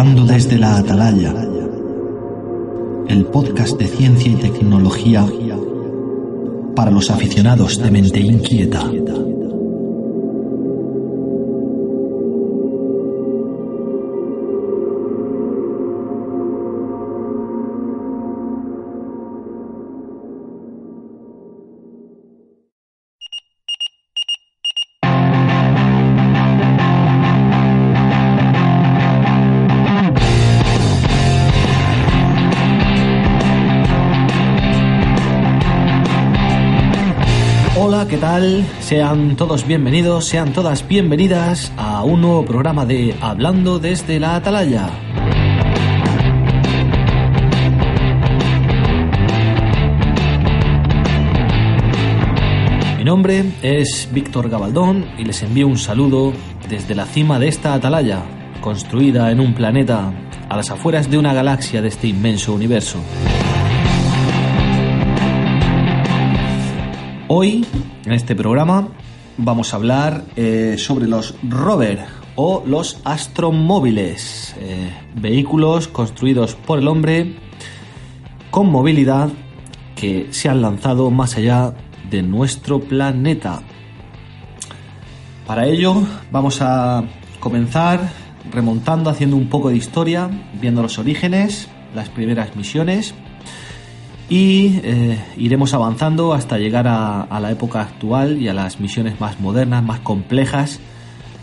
Hablando desde la Atalaya, el podcast de ciencia y tecnología para los aficionados de mente inquieta. Sean todos bienvenidos, sean todas bienvenidas a un nuevo programa de Hablando desde la Atalaya. Mi nombre es Víctor Gabaldón y les envío un saludo desde la cima de esta atalaya, construida en un planeta a las afueras de una galaxia de este inmenso universo. Hoy, en este programa, vamos a hablar eh, sobre los rover o los astromóviles, eh, vehículos construidos por el hombre con movilidad que se han lanzado más allá de nuestro planeta. Para ello vamos a comenzar remontando, haciendo un poco de historia, viendo los orígenes, las primeras misiones y eh, iremos avanzando hasta llegar a, la época actual y a las misiones más modernas, más complejas,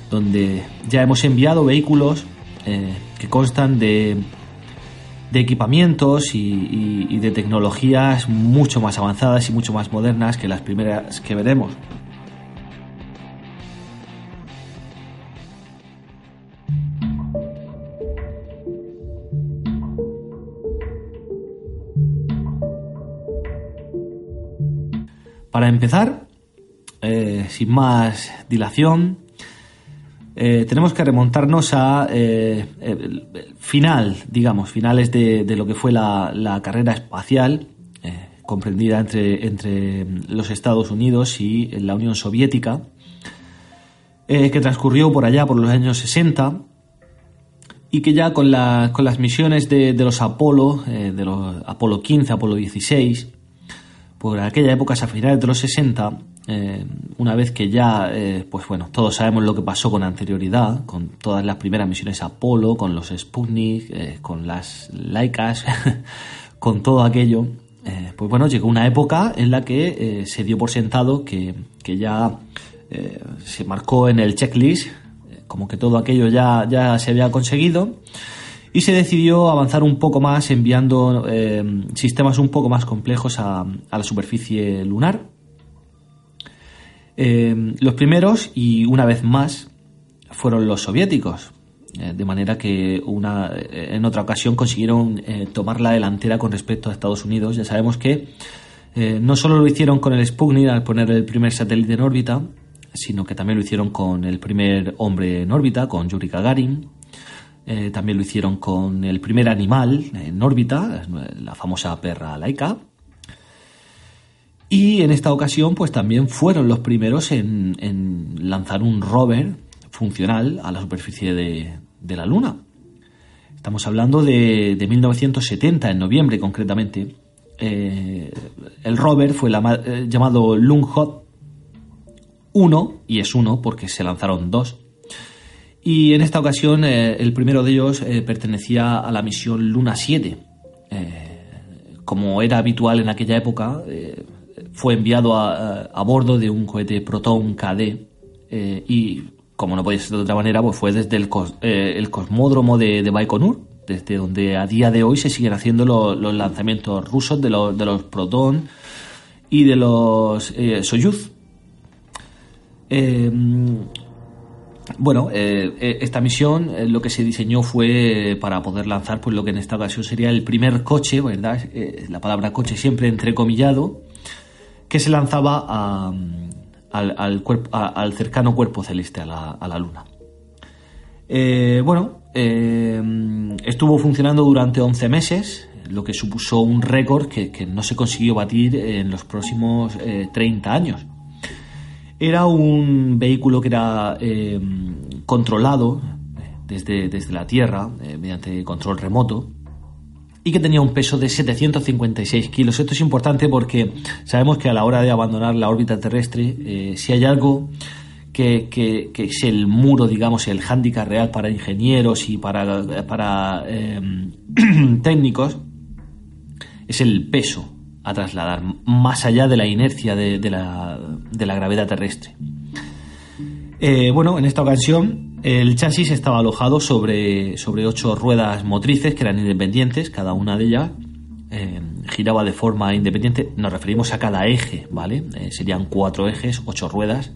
donde ya hemos enviado vehículos eh, que constan de, de equipamientos y, y de tecnologías mucho más avanzadas y mucho más modernas que las primeras que veremos. Para empezar, eh, sin más dilación, eh, tenemos que remontarnos a eh, final, digamos, finales de, lo que fue la, la carrera espacial, comprendida entre, entre, los Estados Unidos y la Unión Soviética, que transcurrió por allá por los años 60 y que ya con, la, con las misiones de, de los Apolo, de los Apolo 15, Apolo 16, por aquella época, a finales de los 60, eh, una vez que ya, eh, pues bueno, todos sabemos lo que pasó con anterioridad, con todas las primeras misiones Apolo, con los Sputnik, eh, con las Laicas, con todo aquello, eh, pues bueno, llegó una época en la que eh, se dio por sentado que, que ya eh, se marcó en el checklist, como que todo aquello ya, ya se había conseguido y se decidió avanzar un poco más enviando eh, sistemas un poco más complejos a, la superficie lunar. Eh, los primeros, y una vez más, fueron los soviéticos, eh, de manera que una, en otra ocasión consiguieron tomar la delantera con respecto a Estados Unidos. Ya sabemos que no solo lo hicieron con el Sputnik al poner el primer satélite en órbita, sino que también lo hicieron con el primer hombre en órbita, con Yuri Gagarin, eh, también lo hicieron con el primer animal en órbita, la famosa perra laica. Y en esta ocasión, pues también fueron los primeros en, lanzar un rover funcional a la superficie de, la Luna. Estamos hablando de, de, 1970, en noviembre concretamente. Eh, el rover fue la, eh, llamado Lunghot 1, y es uno porque se lanzaron dos y en esta ocasión, eh, el primero de ellos eh, pertenecía a la misión Luna 7. Eh, como era habitual en aquella época, fue enviado a, bordo de un cohete Proton KD y, como no podía ser de otra manera, pues fue desde el, cos, cosmódromo de, Baikonur, desde donde a día de hoy se siguen haciendo los lanzamientos rusos de los, de los Proton y de los Soyuz. Bueno, eh, esta misión lo que se diseñó fue para poder lanzar pues lo que en esta ocasión sería el primer coche, ¿verdad? la palabra coche siempre entrecomillado, que se lanzaba al, al, cercano cuerpo celeste, a la, a la Luna. bueno, estuvo funcionando durante 11 meses, lo que supuso un récord que, no se consiguió batir en los próximos 30 años. Era un vehículo que era eh, controlado eh, desde, desde, la Tierra eh, mediante control remoto y que tenía un peso de 756 kilos. Esto es importante porque sabemos que a la hora de abandonar la órbita terrestre, si hay algo que, que, es el muro, digamos, el hándicap real para ingenieros y para, para técnicos, es el peso a trasladar, más allá de la inercia de, la, gravedad terrestre. Eh, bueno, en esta ocasión el chasis estaba alojado sobre, sobre ocho ruedas motrices que eran independientes, cada una de ellas eh, giraba de forma independiente, nos referimos a cada eje, ¿vale? Eh, serían cuatro ejes, ocho ruedas,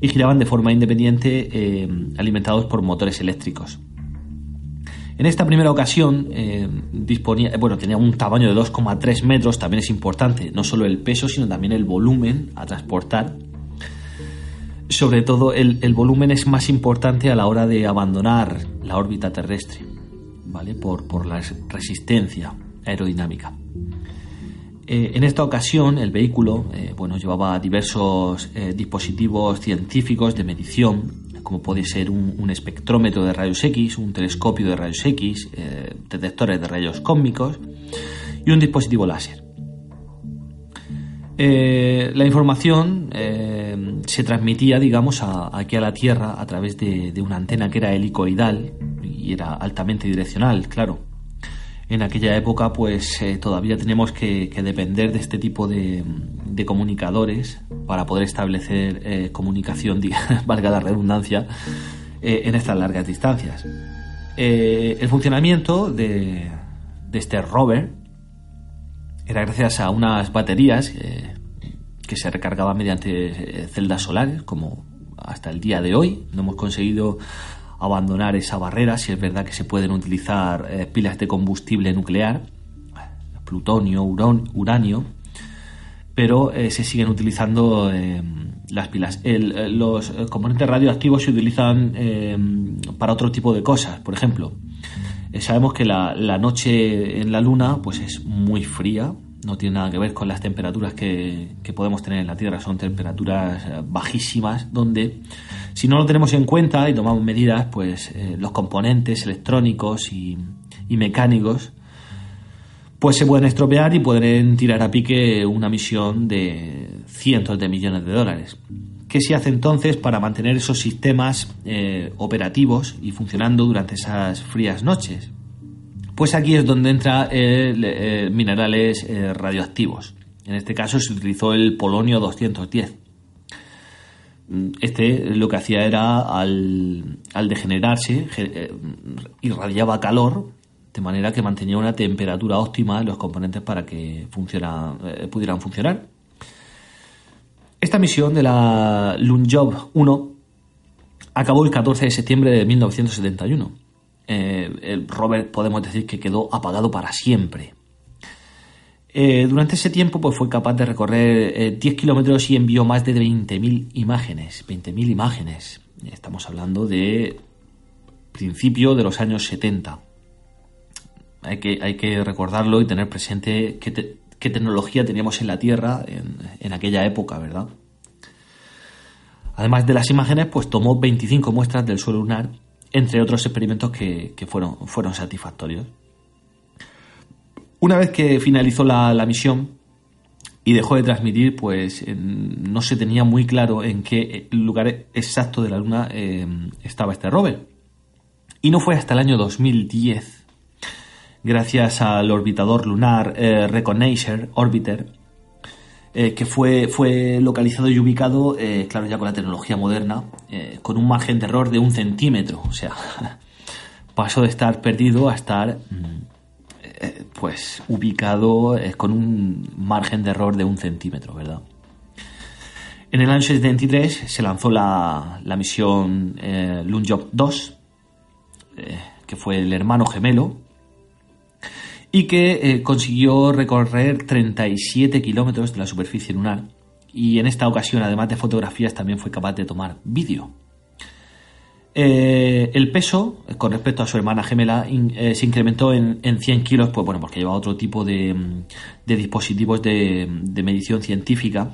y giraban de forma independiente alimentados por motores eléctricos. En esta primera ocasión eh, disponía, bueno, tenía un tamaño de 2,3 metros, también es importante, no solo el peso, sino también el volumen a transportar. Sobre todo el, volumen es más importante a la hora de abandonar la órbita terrestre, ¿vale? Por, la resistencia aerodinámica. Eh, en esta ocasión el vehículo eh, bueno, llevaba diversos dispositivos científicos de medición como puede ser un, espectrómetro de rayos X, un telescopio de rayos X, eh, detectores de rayos cósmicos y un dispositivo láser. Eh, la información eh, se transmitía, digamos, aquí a la Tierra a través de, una antena que era helicoidal y era altamente direccional, claro. En aquella época, pues todavía tenemos que, depender de este tipo de, de comunicadores para poder establecer eh, comunicación, valga la redundancia, eh, en estas largas distancias. Eh, el funcionamiento de, este rover era gracias a unas baterías que se recargaban mediante celdas solares, como hasta el día de hoy. No hemos conseguido abandonar esa barrera, si es verdad que se pueden utilizar pilas de combustible nuclear, plutonio, uranio, pero eh, se siguen utilizando eh, las pilas. Eh, los componentes radioactivos se utilizan para otro tipo de cosas. Por ejemplo, sabemos que la, noche en la Luna pues es muy fría, no tiene nada que ver con las temperaturas que, podemos tener en la Tierra, son temperaturas bajísimas, donde si no lo tenemos en cuenta y tomamos medidas, pues los componentes electrónicos y mecánicos pues se pueden estropear y pueden tirar a pique una misión de cientos de millones de dólares. ¿Qué se hace entonces para mantener esos sistemas eh, operativos y funcionando durante esas frías noches? Pues aquí es donde entra eh, minerales eh, radioactivos. En este caso se utilizó el polonio 210. Este lo que hacía era, al, al degenerarse, irradiaba calor de manera que mantenía una temperatura óptima en los componentes para que eh, pudieran funcionar. Esta misión de la Lunjob 1 acabó el 14 de septiembre de 1971. Eh, el rover podemos decir que quedó apagado para siempre. Eh, durante ese tiempo pues, fue capaz de recorrer 10 kilómetros y envió más de 20.000 imágenes. 20.000 imágenes. Estamos hablando de principio de los años 70 hay que, hay que recordarlo y tener presente qué, tecnología teníamos en la Tierra en, aquella época, ¿verdad? Además de las imágenes, pues tomó 25 muestras del suelo lunar, entre otros experimentos que, fueron, fueron satisfactorios. Una vez que finalizó la, misión y dejó de transmitir, pues no se tenía muy claro en qué lugar exacto de la Luna eh, estaba este rover. Y no fue hasta el año 2010 gracias al orbitador lunar eh, Orbiter, eh, que fue, fue localizado y ubicado, eh, claro, ya con la tecnología moderna, con un margen de error de un centímetro. O sea, pasó de estar perdido a estar mm, eh, pues ubicado eh, con un margen de error de un centímetro, ¿verdad? En el año 73 se lanzó la, misión eh, 2, eh, que fue el hermano gemelo, y que consiguió recorrer 37 kilómetros de la superficie lunar. Y en esta ocasión, además de fotografías, también fue capaz de tomar vídeo. Eh, el peso, con respecto a su hermana gemela, eh, se incrementó en, 100 kilos, pues bueno, porque lleva otro tipo de, dispositivos de, medición científica.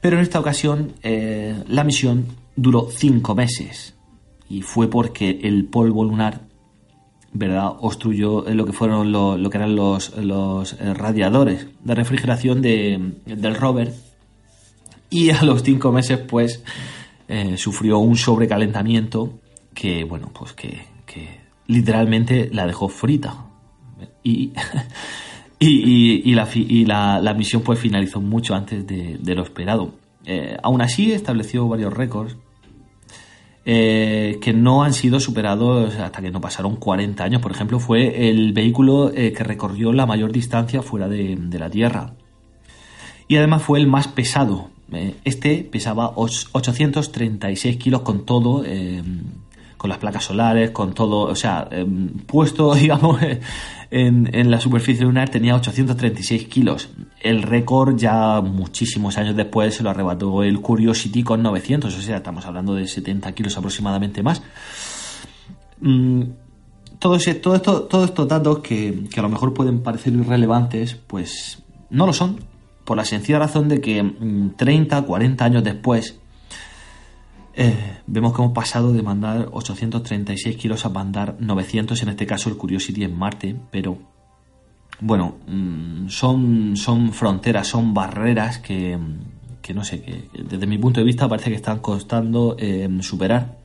Pero en esta ocasión eh, la misión duró 5 meses y fue porque el polvo lunar, ¿verdad?, obstruyó lo que fueron lo, que eran los, radiadores de refrigeración del rover y a los 5 meses, pues eh, sufrió un sobrecalentamiento que, bueno, pues que, literalmente la dejó frita. Y, y, la, misión pues finalizó mucho antes de, lo esperado. Eh, aún así estableció varios récords eh, que no han sido superados hasta que no pasaron 40 años. Por ejemplo, fue el vehículo que recorrió la mayor distancia fuera de, la Tierra. Y además fue el más pesado. Eh, este pesaba 836 kilos con todo, eh, con las placas solares, con todo, o sea, eh, puesto, digamos, en, la superficie lunar tenía 836 kilos. El récord ya muchísimos años después se lo arrebató el Curiosity con 900, o sea, estamos hablando de 70 kilos aproximadamente más. Mm, todo, todos estos datos que, que a lo mejor pueden parecer irrelevantes, pues no lo son, por la sencilla razón de que 30, mm, 40 años después eh, vemos que hemos pasado de mandar 836 kilos a mandar 900, en este caso el Curiosity en Marte, pero bueno, mm, son, son fronteras, son barreras que, no sé, que desde mi punto de vista parece que están costando eh, superar.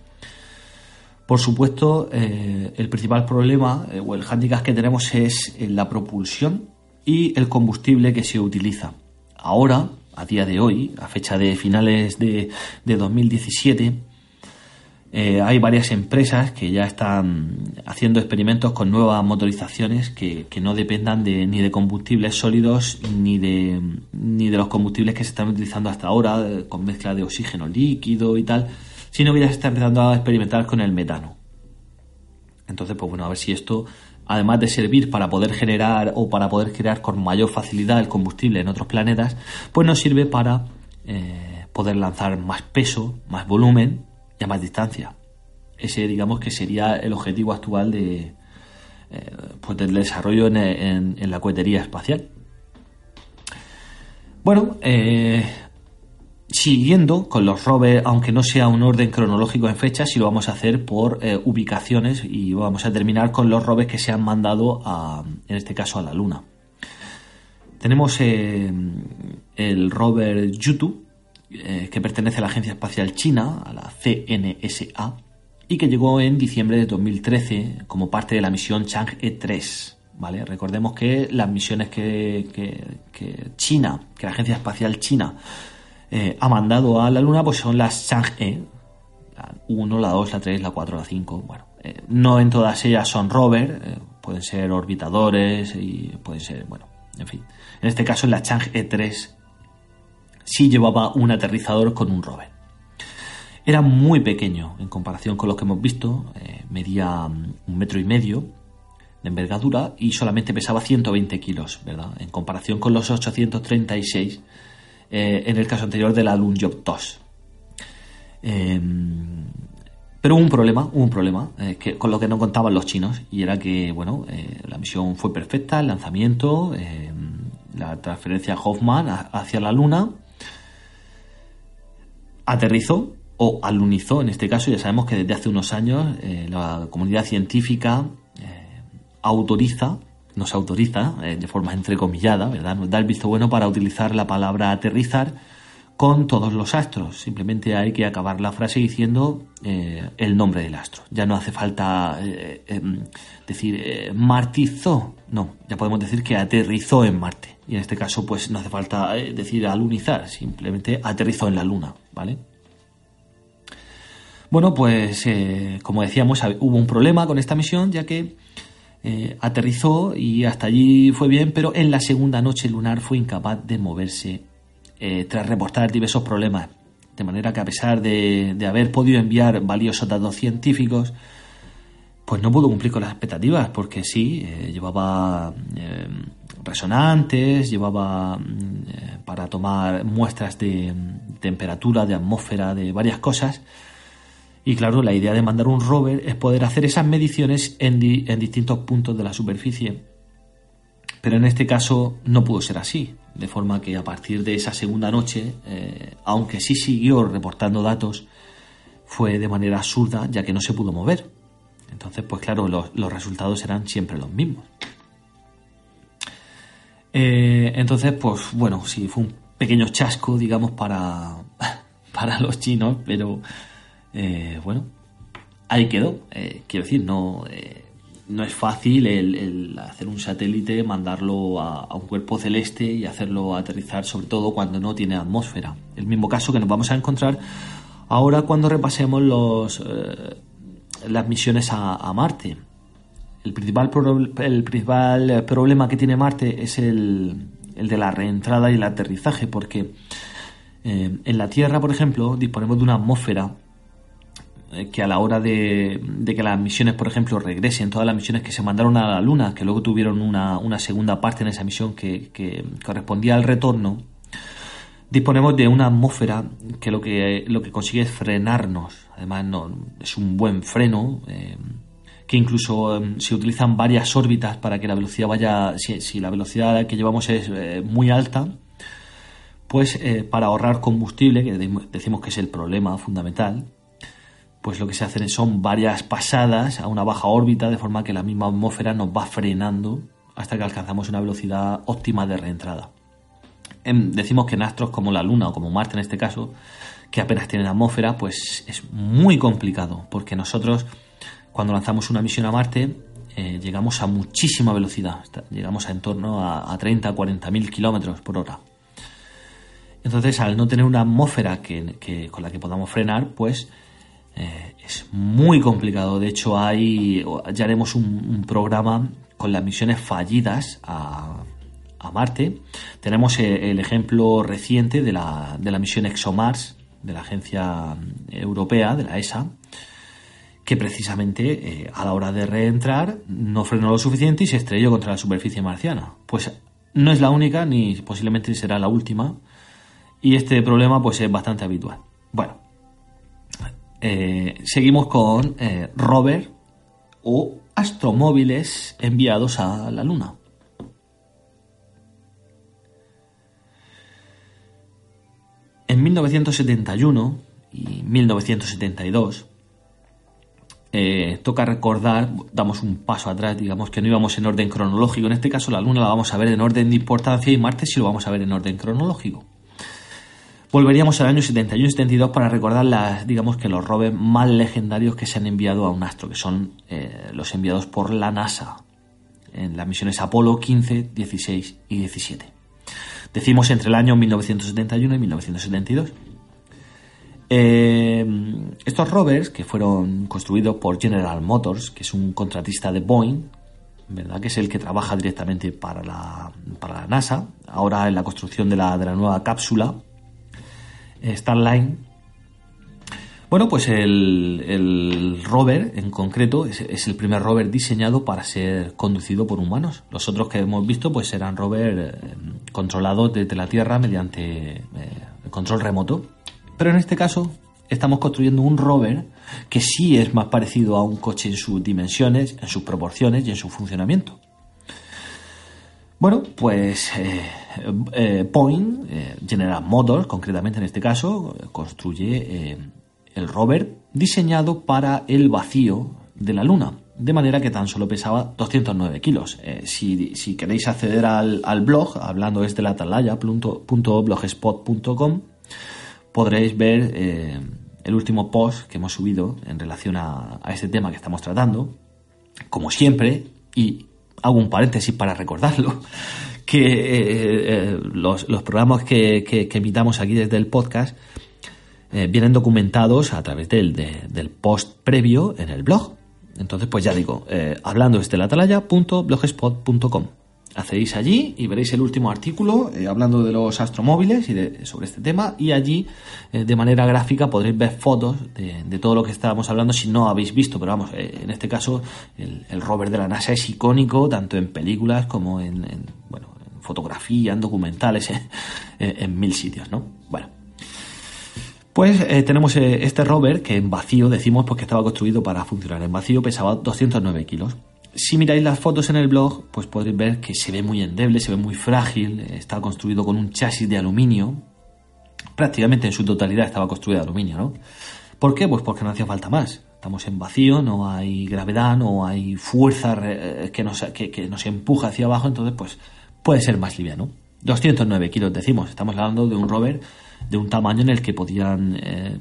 Por supuesto, eh, el principal problema o el hándicap que tenemos es la propulsión y el combustible que se utiliza ahora, a día de hoy, a fecha de finales de, 2017, eh, hay varias empresas que ya están haciendo experimentos con nuevas motorizaciones que, no dependan de, ni de combustibles sólidos ni de, ni de los combustibles que se están utilizando hasta ahora, eh, con mezcla de oxígeno líquido y tal, sino que ya se está empezando a experimentar con el metano. Entonces, pues bueno, a ver si esto además de servir para poder generar o para poder crear con mayor facilidad el combustible en otros planetas, pues nos sirve para eh, poder lanzar más peso, más volumen y a más distancia. Ese, digamos, que sería el objetivo actual de, eh, pues del desarrollo en, la cohetería espacial. Bueno, eh, siguiendo con los rovers, aunque no sea un orden cronológico en fechas, si lo vamos a hacer por eh, ubicaciones y vamos a terminar con los rovers que se han mandado a, en este caso a la Luna. Tenemos eh, el rover Yutu, eh, que pertenece a la Agencia Espacial China, a la CNSA, y que llegó en diciembre de 2013 como parte de la misión Chang'e 3. ¿vale? Recordemos que las misiones que, que China, que la Agencia Espacial China eh, ha mandado a la Luna, pues son las Chang'e, la 1, la 2, la 3, la 4, la 5. Bueno, eh, no en todas ellas son rover, eh, pueden ser orbitadores y pueden ser, bueno, en fin. En este caso, la Chang'e 3 sí llevaba un aterrizador con un rover. Era muy pequeño en comparación con lo que hemos visto, medía mm, un metro y medio de envergadura y solamente pesaba 120 kilos, ¿verdad? En comparación con los 836 eh, en el caso anterior de la Lunjob 2. Em, pero hubo un problema, hubo un problema eh, que, con lo que no contaban los chinos y era que, bueno, eh, la misión fue perfecta, el lanzamiento, em, la transferencia Hoffman hacia la Luna, aterrizó o alunizó en este caso, ya sabemos que desde hace unos años la comunidad científica autoriza nos autoriza, eh, de forma entrecomillada, ¿verdad? Nos da el visto bueno para utilizar la palabra aterrizar con todos los astros. Simplemente hay que acabar la frase diciendo eh, el nombre del astro. Ya no hace falta eh, em, decir martizó. No, ya podemos decir que aterrizó en Marte. Y en este caso, pues no hace falta decir alunizar, simplemente aterrizó en la Luna, ¿vale? Bueno, pues como decíamos, hubo un problema con esta misión, ya que eh, aterrizó y hasta allí fue bien, pero en la segunda noche lunar fue incapaz de moverse eh, tras reportar diversos problemas. De manera que a pesar de, haber podido enviar valiosos datos científicos, pues no pudo cumplir con las expectativas, porque sí, eh, llevaba resonantes, llevaba mm, para tomar muestras de temperatura, de atmósfera, de varias cosas, y claro, la idea de mandar un rover es poder hacer esas mediciones en, distintos puntos de la superficie. Pero en este caso no pudo ser así, de forma que a partir de esa segunda noche, eh, aunque sí siguió reportando datos, fue de manera absurda ya que no se pudo mover. Entonces, pues claro, los, resultados eran siempre los mismos. Eh, entonces, pues bueno, sí, fue un pequeño chasco, digamos, para, para los chinos, pero eh, bueno, ahí quedó. Eh, quiero decir, no, eh, no es fácil el, hacer un satélite, mandarlo a, un cuerpo celeste y hacerlo aterrizar, sobre todo cuando no tiene atmósfera. El mismo caso que nos vamos a encontrar ahora cuando repasemos los, las misiones a, Marte. El principal, el principal problema que tiene Marte es el, el de la reentrada y el aterrizaje, porque en la Tierra, por ejemplo, disponemos de una atmósfera eh, que a la hora de, que las misiones, por ejemplo, regresen, todas las misiones que se mandaron a la Luna, que luego tuvieron una, segunda parte en esa misión que, correspondía al retorno, disponemos de una atmósfera que lo que, que consigue es frenarnos. Además, no, es un buen freno. Eh, que incluso em, se utilizan varias órbitas para que la velocidad vaya, si, la velocidad que llevamos es eh, muy alta, pues para ahorrar combustible, que decimos que es el problema fundamental, pues lo que se hacen son varias pasadas a una baja órbita, de forma que la misma atmósfera nos va frenando hasta que alcanzamos una velocidad óptima de reentrada. decimos que en astros como la Luna o como Marte en este caso, que apenas tienen atmósfera, pues es muy complicado, porque nosotros cuando lanzamos una misión a Marte eh, llegamos a muchísima velocidad, llegamos a en torno a, 30 40 mil kilómetros por hora. Entonces, al no tener una atmósfera que, con la que podamos frenar, pues eh, es muy complicado. De hecho, hay, ya haremos un, programa con las misiones fallidas a, Marte. Tenemos eh, el, ejemplo reciente de la, de la misión ExoMars de la Agencia Europea, de la ESA, que precisamente eh, a la hora de reentrar no frenó lo suficiente y se estrelló contra la superficie marciana. Pues no es la única ni posiblemente será la última y este problema pues es bastante habitual. Bueno, eh, seguimos con eh, rover o astromóviles enviados a la Luna. En 1971 y 1972 eh, toca recordar, damos un paso atrás, digamos que no íbamos en orden cronológico. En este caso, la Luna la vamos a ver en orden de importancia y Marte sí lo vamos a ver en orden cronológico. Volveríamos al año 71 y 72 para recordar las, digamos que los robes más legendarios que se han enviado a un astro, que son eh, los enviados por la NASA en las misiones Apolo 15, 16 y 17. Decimos entre el año 1971 y 1972. Eh, estos rovers, que fueron construidos por General Motors, que es un contratista de Boeing, ¿verdad? que es el que trabaja directamente para la, para la NASA, ahora en la construcción de la, de la nueva cápsula Starline. Bueno, pues el, rover en concreto es, el primer rover diseñado para ser conducido por humanos. Los otros que hemos visto pues serán rover eh, controlados desde la Tierra mediante eh, control remoto. Pero en este caso estamos construyendo un rover que sí es más parecido a un coche en sus dimensiones, en sus proporciones y en su funcionamiento. Bueno, pues eh, eh, Point, eh, General Motors, concretamente en este caso, construye el rover diseñado para el vacío de la Luna, de manera que tan solo pesaba 209 kilos. Si, queréis acceder al, blog, hablando desde la atalaya.blogspot.com, podréis ver el último post que hemos subido en relación a, a este tema que estamos tratando. Como siempre, y hago un paréntesis para recordarlo, que eh, eh, los, programas que, que, emitamos aquí desde el podcast eh, vienen documentados a través del, del post previo en el blog. Entonces, pues ya digo, eh, hablando desde la atalaya.blogspot.com. Hacéis allí y veréis el último artículo eh, hablando de los astromóviles y de, sobre este tema. Y allí, eh, de manera gráfica, podréis ver fotos de, todo lo que estábamos hablando si no habéis visto. Pero vamos, en este caso, el, rover de la NASA es icónico tanto en películas como en, bueno, en fotografía, en documentales, en mil sitios, ¿no? Bueno. Pues eh, tenemos eh, este rover que en vacío decimos porque estaba construido para funcionar en vacío, pesaba 209 kilos. Si miráis las fotos en el blog, pues podréis ver que se ve muy endeble, se ve muy frágil, está construido con un chasis de aluminio, prácticamente en su totalidad estaba construido de aluminio, ¿no? ¿Por qué? Pues porque no hacía falta más. Estamos en vacío, no hay gravedad, no hay fuerza eh, que nos, que nos empuja hacia abajo, entonces pues puede ser más liviano. 209 kilos decimos, estamos hablando de un rover de un tamaño en el que podían eh,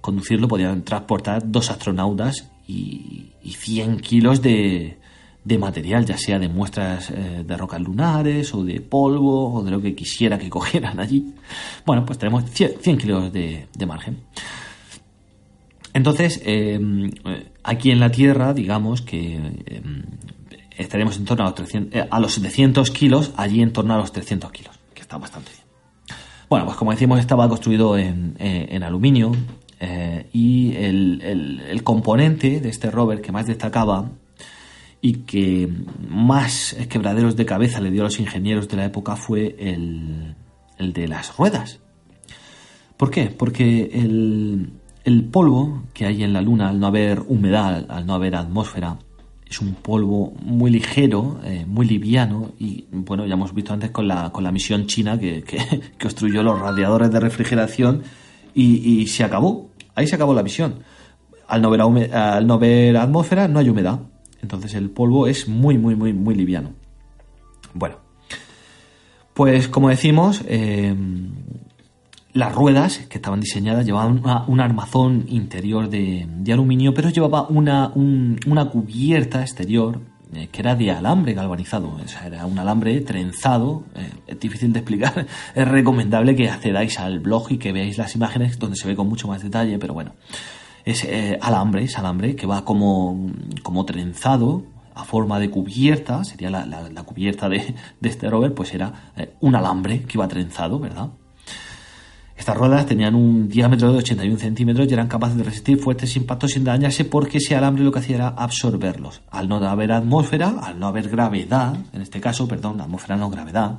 conducirlo, podían transportar dos astronautas y, 100 kilos de, de, material, ya sea de muestras eh, de rocas lunares o de polvo o de lo que quisiera que cogieran allí. Bueno, pues tenemos 100, kilos de, margen. Entonces, eh, aquí en la Tierra, digamos que estaremos en torno a los, 300, a los 700 kilos, allí en torno a los 300 kilos, que está bastante bien. Bueno, pues como decimos, estaba construido en, eh, aluminio eh, y el, componente de este rover que más destacaba y que más quebraderos de cabeza le dio a los ingenieros de la época fue el, de las ruedas. ¿Por qué? Porque el, el polvo que hay en la Luna, al no haber humedad, al no haber atmósfera, es un polvo muy ligero, eh, muy liviano y bueno, ya hemos visto antes con la, con la misión china que, que, construyó los radiadores de refrigeración y, se acabó. Ahí se acabó la misión. Al no, ver al no ver atmósfera no hay humedad. Entonces el polvo es muy, muy, muy, muy liviano. Bueno, pues como decimos, eh, las ruedas que estaban diseñadas llevaban un armazón interior de, aluminio, pero llevaba una, una cubierta exterior eh, que era de alambre galvanizado. Era un alambre trenzado. Eh, es difícil de explicar. Es recomendable que accedáis al blog y que veáis las imágenes donde se ve con mucho más detalle, pero bueno. Es eh, alambre, es alambre que va como, como trenzado a forma de cubierta, sería la, la, cubierta de, de, este rover, pues era un alambre que iba trenzado, ¿verdad? Estas ruedas tenían un diámetro de 81 centímetros y eran capaces de resistir fuertes impactos sin dañarse porque ese alambre lo que hacía era absorberlos. Al no haber atmósfera, al no haber gravedad, en este caso, perdón, atmósfera no gravedad,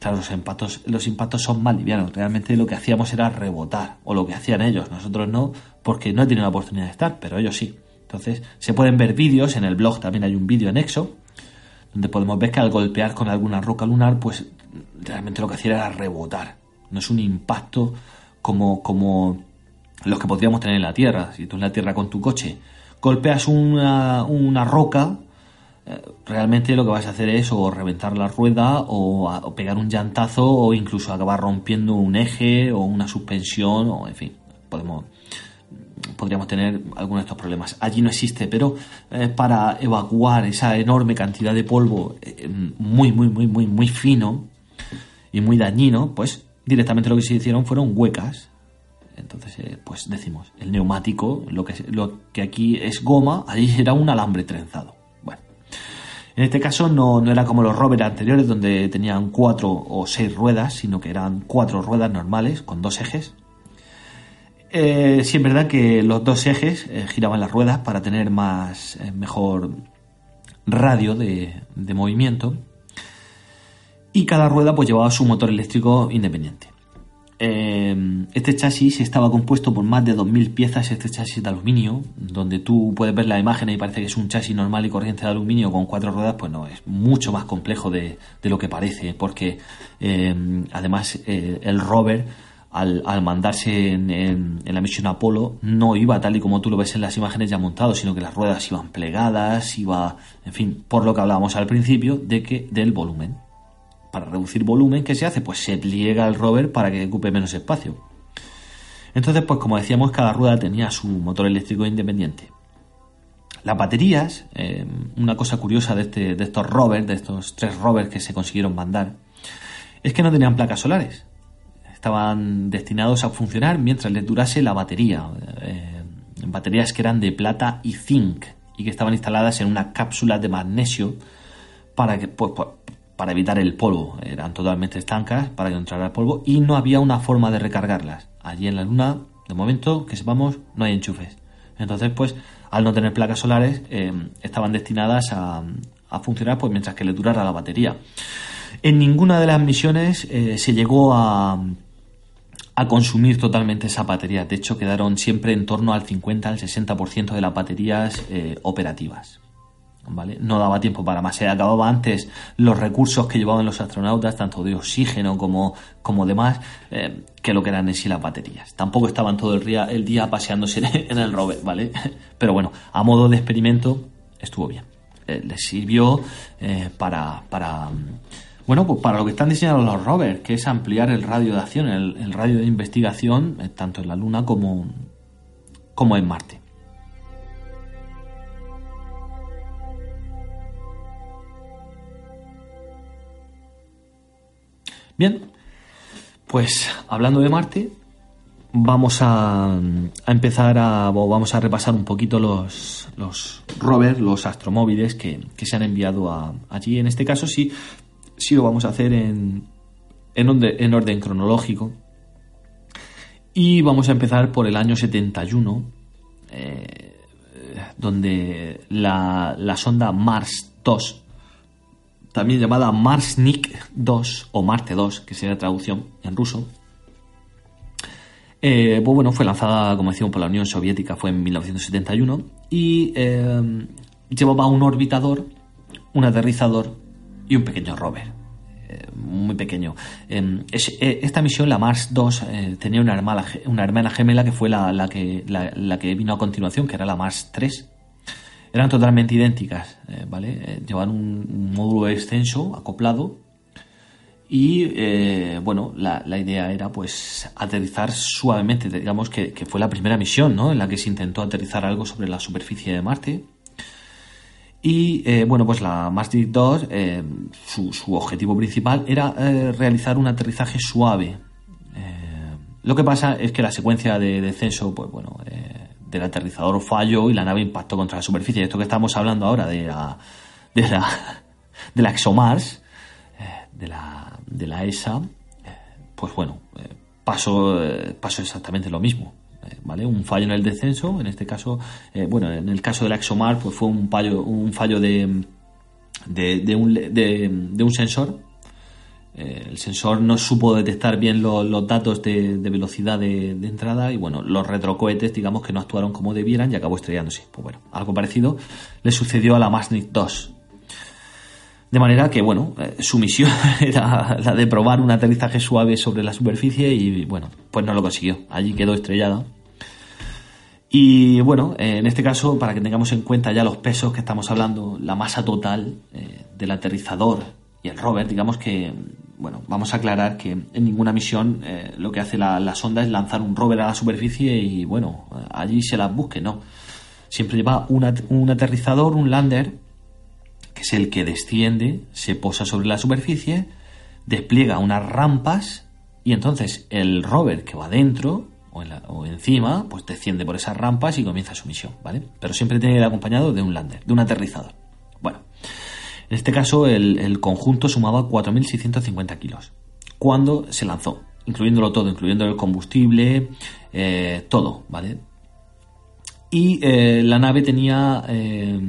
claro, los impactos, los impactos son más livianos. Realmente lo que hacíamos era rebotar, o lo que hacían ellos. Nosotros no, porque no he tenido la oportunidad de estar, pero ellos sí. Entonces, se pueden ver vídeos, en el blog también hay un vídeo anexo, donde podemos ver que al golpear con alguna roca lunar, pues realmente lo que hacía era rebotar no es un impacto como, como los que podríamos tener en la Tierra. Si tú en la Tierra con tu coche golpeas una, una roca, eh, realmente lo que vas a hacer es o reventar la rueda o, pegar un llantazo o incluso acabar rompiendo un eje o una suspensión o en fin, podemos podríamos tener algunos de estos problemas. Allí no existe, pero eh, para evacuar esa enorme cantidad de polvo eh, muy, muy, muy, muy, muy fino y muy dañino, pues directamente lo que se hicieron fueron huecas. Entonces, eh, pues decimos, el neumático, lo que, lo que aquí es goma, allí era un alambre trenzado. Bueno, en este caso no, no era como los rovers anteriores donde tenían cuatro o seis ruedas, sino que eran cuatro ruedas normales con dos ejes. Eh, sí es verdad que los dos ejes eh, giraban las ruedas para tener más, mejor radio de, de movimiento y cada rueda pues llevaba su motor eléctrico independiente. Eh, este chasis estaba compuesto por más de 2.000 piezas, este chasis de aluminio, donde tú puedes ver la imagen y parece que es un chasis normal y corriente de aluminio con cuatro ruedas, pues no, es mucho más complejo de, lo que parece, porque eh, además eh, el rover, al, mandarse en, en, la misión Apolo, no iba tal y como tú lo ves en las imágenes ya montado, sino que las ruedas iban plegadas, iba, en fin, por lo que hablábamos al principio, de que del volumen para reducir volumen, ¿qué se hace? Pues se pliega el rover para que ocupe menos espacio. Entonces, pues como decíamos, cada rueda tenía su motor eléctrico independiente. Las baterías, eh, una cosa curiosa de, este, de estos rovers, de estos tres rovers que se consiguieron mandar, es que no tenían placas solares. estaban destinados a funcionar mientras les durase la batería. baterías que eran de plata y zinc y que estaban instaladas en una cápsula de magnesio para que pues, pues, para evitar el polvo. Eran totalmente estancas para que no entrara el polvo y no había una forma de recargarlas. Allí en la Luna, de momento, que sepamos, no hay enchufes. Entonces, pues, al no tener placas solares, eh, estaban destinadas a, funcionar pues mientras que le durara la batería. En ninguna de las misiones eh, se llegó a, a consumir totalmente esa batería. De hecho, quedaron siempre en torno al 50 al 60% de las baterías eh, operativas. ¿Vale? No daba tiempo para más. Se acababa antes los recursos que llevaban los astronautas, tanto de oxígeno como, como demás, eh, que lo que eran en sí las baterías. Tampoco estaban todo el día, el día paseándose en el rover, ¿vale? Pero bueno, a modo de experimento estuvo bien. Eh, les sirvió para, para bueno, pues para lo que están diseñados los rovers, que es ampliar el radio de acción, el, radio de investigación, eh, tanto en la Luna como, como en Marte. Bien, pues hablando de Marte, vamos a, empezar a, vamos a repasar un poquito los, los rovers, los astromóviles que, se han enviado allí. En este caso sí sí lo vamos a hacer en, en, orden cronológico. Y vamos a empezar por el año 71, eh, donde la, sonda Mars 2, también llamada Marsnik 2 o Marte 2, que sería la traducción en ruso, eh, pues bueno, fue lanzada, como decíamos, por la Unión Soviética, fue en 1971, y eh, llevaba un orbitador, un aterrizador y un pequeño rover. Eh, muy pequeño. Em, esta misión, la Mars 2, eh, tenía una hermana, una hermana gemela que fue la, que, la, que vino a continuación, que era la Mars 3. Eran totalmente idénticas, ¿vale? llevaban un, módulo extenso, acoplado, y bueno, la, idea era pues aterrizar suavemente, digamos que, que, fue la primera misión, ¿no? En la que se intentó aterrizar algo sobre la superficie de Marte. Y eh, bueno, pues la Master 2, eh, su, objetivo principal era eh, realizar un aterrizaje suave. lo que pasa es que la secuencia de descenso, pues bueno, del aterrizador falló y la nave impactó contra la superficie. Esto que estamos hablando ahora de la, de la, de la ExoMars, de la, de la ESA, pues bueno, pasó, pasó exactamente lo mismo. ¿vale? Un fallo en el descenso, en este caso, eh, bueno, en el caso de la ExoMar, pues fue un fallo, un fallo de, de, un, de, un, sensor. Eh, el sensor no supo detectar bien los datos de, velocidad de, entrada y bueno, los retrocohetes digamos que no actuaron como debieran y acabó estrellándose. Pues bueno, algo parecido le sucedió a la Masnik 2. De manera que, bueno, eh, su misión era la de probar un aterrizaje suave sobre la superficie y, bueno, pues no lo consiguió. Allí quedó estrellada. Y bueno, eh, en este caso, para que tengamos en cuenta ya los pesos que estamos hablando, la masa total del aterrizador y el rover, digamos que, bueno, vamos a aclarar que en ninguna misión lo que hace la, sonda es lanzar un rover a la superficie y, bueno, allí se las busque, no. Siempre lleva un aterrizador, un lander, que es el que desciende, se posa sobre la superficie, despliega unas rampas y entonces el rover que va dentro o, encima, pues desciende por esas rampas y comienza su misión, ¿vale? Pero siempre tiene que ir acompañado de un lander, de un aterrizador. En este caso el, conjunto sumaba 4.650 kilos cuando se lanzó, incluyéndolo todo, incluyendo el combustible, eh, todo, ¿vale? Y eh, la nave tenía eh,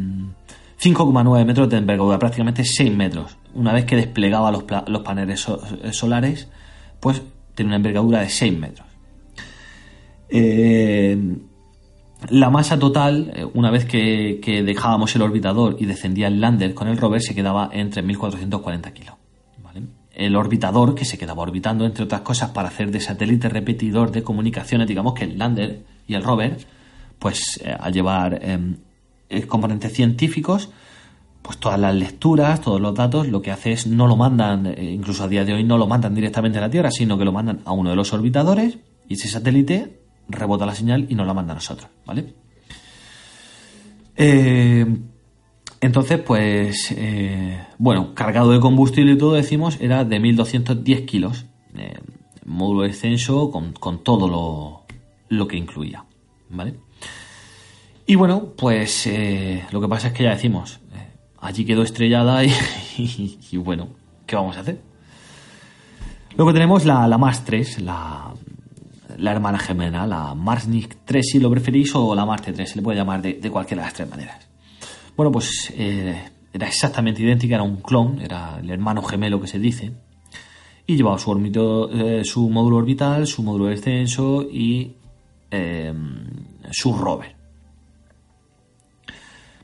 5,9 metros de envergadura, prácticamente 6 metros. Una vez que desplegaba los, paneles solares, pues tiene una envergadura de 6 metros. Eh, la masa total, eh, una vez que, dejábamos el orbitador y descendía el lander con el rover, se quedaba en 3.440 kilos. El orbitador, que se quedaba orbitando, entre otras cosas, para hacer de satélite repetidor de comunicaciones, digamos que el lander y el rover, pues eh, al llevar em, eh, componentes científicos, pues todas las lecturas, todos los datos, lo que hace es no lo mandan, incluso a día de hoy no lo mandan directamente a la Tierra, sino que lo mandan a uno de los orbitadores y ese satélite rebota la señal y nos la manda a nosotros, ¿vale? Eh, entonces, pues, bueno, cargado de combustible y todo, decimos, era de 1210 kilos. módulo de descenso con, todo lo, lo, que incluía, ¿vale? Y bueno, pues eh, lo que pasa es que ya decimos, eh, allí quedó estrellada y, bueno, ¿qué vamos a hacer? Luego tenemos la, la MARS 3, la, la hermana gemela, la Marsnik 3 si lo preferís o la Marte 3, se le puede llamar de, de cualquiera de las tres maneras. Bueno, pues eh, era exactamente idéntica, era un clon, era el hermano gemelo que se dice, y llevaba su, su módulo orbital, su módulo de descenso y su rover.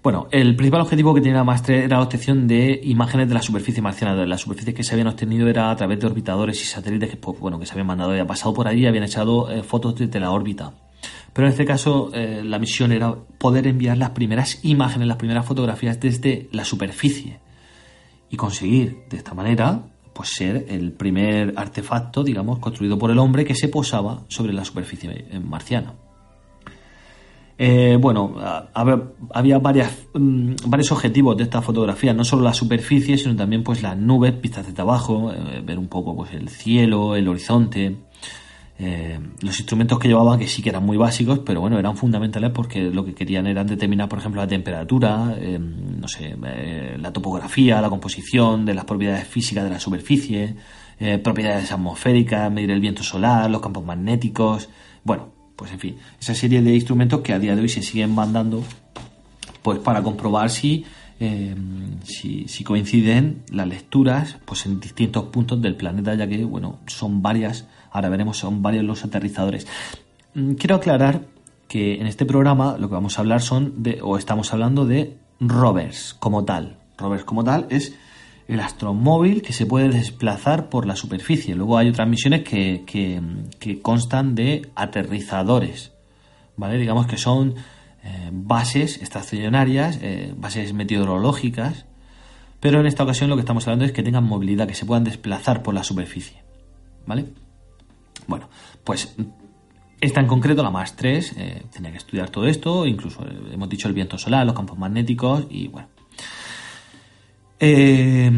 Bueno, el principal objetivo que tenía la MASTRE era la obtención de imágenes de la superficie marciana. Las superficies que se habían obtenido era a través de orbitadores y satélites que, pues, bueno, que se habían mandado y pasado por allí y habían echado eh, fotos desde la órbita. Pero en este caso eh, la misión era poder enviar las primeras imágenes, las primeras fotografías desde la superficie y conseguir de esta manera pues ser el primer artefacto, digamos, construido por el hombre que se posaba sobre la superficie eh, marciana. Eh, bueno, había varias, mm, varios objetivos de esta fotografía, no solo la superficie, sino también pues las nubes vistas desde abajo, eh, ver un poco pues el cielo, el horizonte, eh, los instrumentos que llevaban que sí que eran muy básicos, pero bueno, eran fundamentales porque lo que querían era determinar, por ejemplo, la temperatura, no sé, la topografía, la composición de las propiedades físicas de la superficie, propiedades atmosféricas, medir el viento solar, los campos magnéticos, bueno, pues en fin, esa serie de instrumentos que a día de hoy se siguen mandando pues para comprobar si, eh, si, coinciden las lecturas pues en distintos puntos del planeta, ya que bueno, son varias, ahora veremos, son varios los aterrizadores. Mm, quiero aclarar que en este programa lo que vamos a hablar son de, o estamos hablando de rovers como tal. Rovers como tal es el astromóvil que se puede desplazar por la superficie. Luego hay otras misiones que, que, constan de aterrizadores, ¿vale? Digamos que son eh, bases estacionarias, eh, bases meteorológicas, pero en esta ocasión lo que estamos hablando es que tengan movilidad, que se puedan desplazar por la superficie, ¿vale? Bueno, pues esta en concreto, la más 3, eh, tenía que estudiar todo esto, incluso hemos dicho el viento solar, los campos magnéticos y bueno, eh,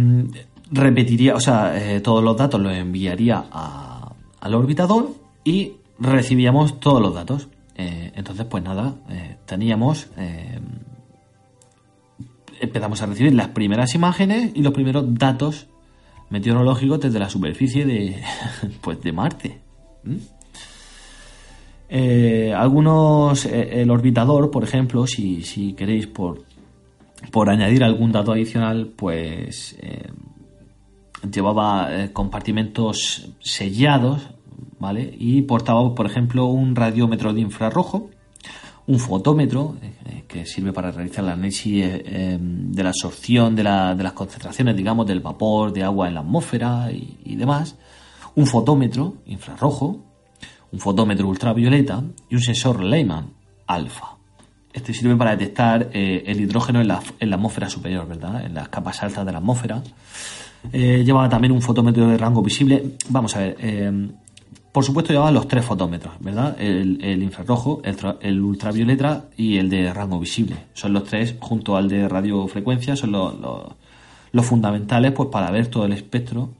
repetiría, o sea, eh, todos los datos los enviaría al orbitador y recibíamos todos los datos. Eh, entonces, pues nada, teníamos, empezamos a recibir las primeras imágenes y los primeros datos meteorológicos desde la superficie de, pues de Marte. algunos, el orbitador, por ejemplo, si, si queréis, por por añadir algún dato adicional, pues eh, llevaba eh, compartimentos sellados, ¿vale? Y portaba, por ejemplo, un radiómetro de infrarrojo, un fotómetro, eh, que sirve para realizar la análisis de la absorción de, las concentraciones, digamos, del vapor de agua en la atmósfera y, y demás, un fotómetro infrarrojo, un fotómetro ultravioleta y un sensor Lehman alfa. Este sirve para detectar eh, el hidrógeno en la, atmósfera superior, ¿verdad? En las capas altas de la atmósfera. Eh, llevaba también un fotómetro de rango visible. Vamos a ver. Eh, por supuesto llevaba los tres fotómetros, ¿verdad? El, infrarrojo, el, ultravioleta y el de rango visible. Son los tres, junto al de radiofrecuencia, son los, los, fundamentales pues, para ver todo el espectro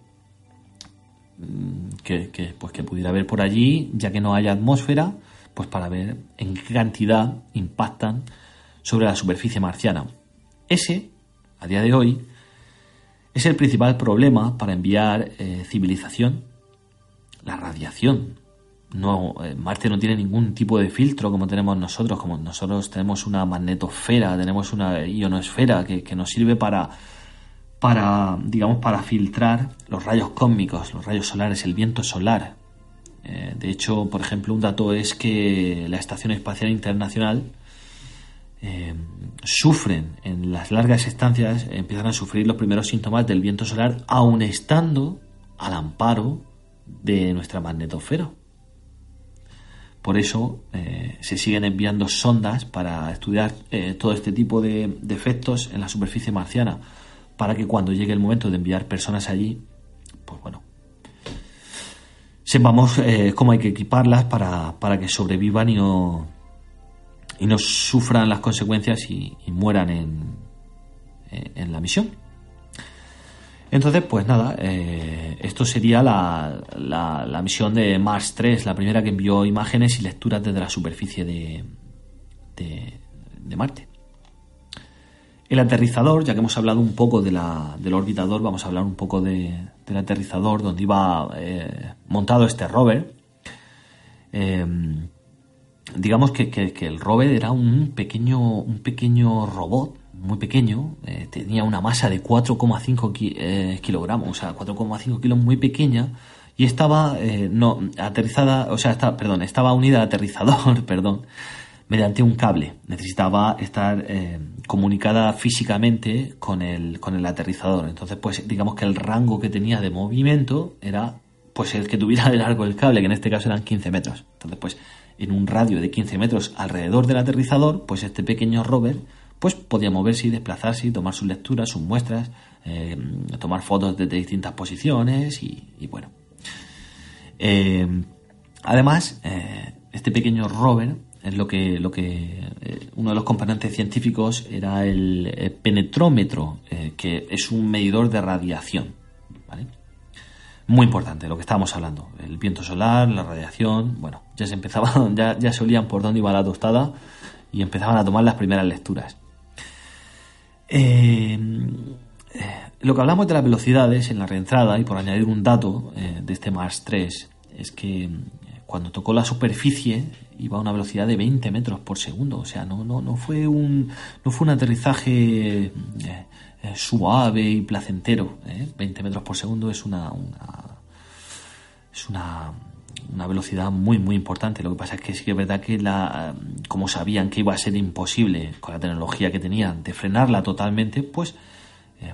mm, que, que, pues, que pudiera haber por allí, ya que no haya atmósfera pues para ver en qué cantidad impactan sobre la superficie marciana. Ese, a día de hoy, es el principal problema para enviar eh, civilización, la radiación. No, eh, Marte no tiene ningún tipo de filtro como tenemos nosotros, como nosotros tenemos una magnetosfera, tenemos una ionosfera que, que nos sirve para, para, digamos, para filtrar los rayos cósmicos, los rayos solares, el viento solar, eh, de hecho, por ejemplo, un dato es que la Estación Espacial Internacional eh, sufren en las largas estancias, empiezan a sufrir los primeros síntomas del viento solar, aun estando al amparo de nuestra magnetosfera. Por eso eh, se siguen enviando sondas para estudiar todo este tipo de, de efectos en la superficie marciana, para que cuando llegue el momento de enviar personas allí, pues bueno, sepamos eh, cómo hay que equiparlas para, que sobrevivan y no, y no sufran las consecuencias y, mueran en, en, la misión. Entonces, pues nada, eh, esto sería la, la, misión de Mars 3, la primera que envió imágenes y lecturas desde la superficie de, de, Marte. El aterrizador, ya que hemos hablado un poco de la, del orbitador, vamos a hablar un poco de, del aterrizador donde iba eh, montado este rover. Eh, digamos que, que, el rover era un pequeño, un pequeño robot muy pequeño, eh, tenía una masa de 4,5 eh, kilogramos, o sea, 4,5 kilos muy pequeña, y estaba no aterrizada, o sea, está, perdón, estaba unida al aterrizador, perdón, mediante un cable. Necesitaba estar comunicada físicamente con el, con el aterrizador. Entonces, pues digamos que el rango que tenía de movimiento era pues el que tuviera de largo el cable, que en este caso eran 15 metros. Entonces, pues en un radio de 15 metros alrededor del aterrizador, pues este pequeño rover pues podía moverse y desplazarse y tomar sus lecturas, sus muestras, eh, tomar fotos desde distintas posiciones y, bueno. Eh, además, eh, este pequeño rover es lo que, lo que uno de los componentes científicos era el penetrómetro, que es un medidor de radiación. Muy importante lo que estábamos hablando. El viento solar, la radiación, bueno, ya se empezaban, ya, ya se olían por dónde iba la tostada y empezaban a tomar las primeras lecturas. Eh, lo que hablamos de las velocidades en la reentrada, y por añadir un dato eh, de este Mars 3, es que eh, cuando tocó la superficie iba a una velocidad de 20 metros por segundo. O sea, no, no, no, fue, un, no fue un aterrizaje suave y placentero. 20 metros por segundo es una, una es una una velocidad muy muy importante. Lo que pasa es que sí que es verdad que la, como sabían que iba a ser imposible con la tecnología que tenían de frenarla totalmente, pues eh,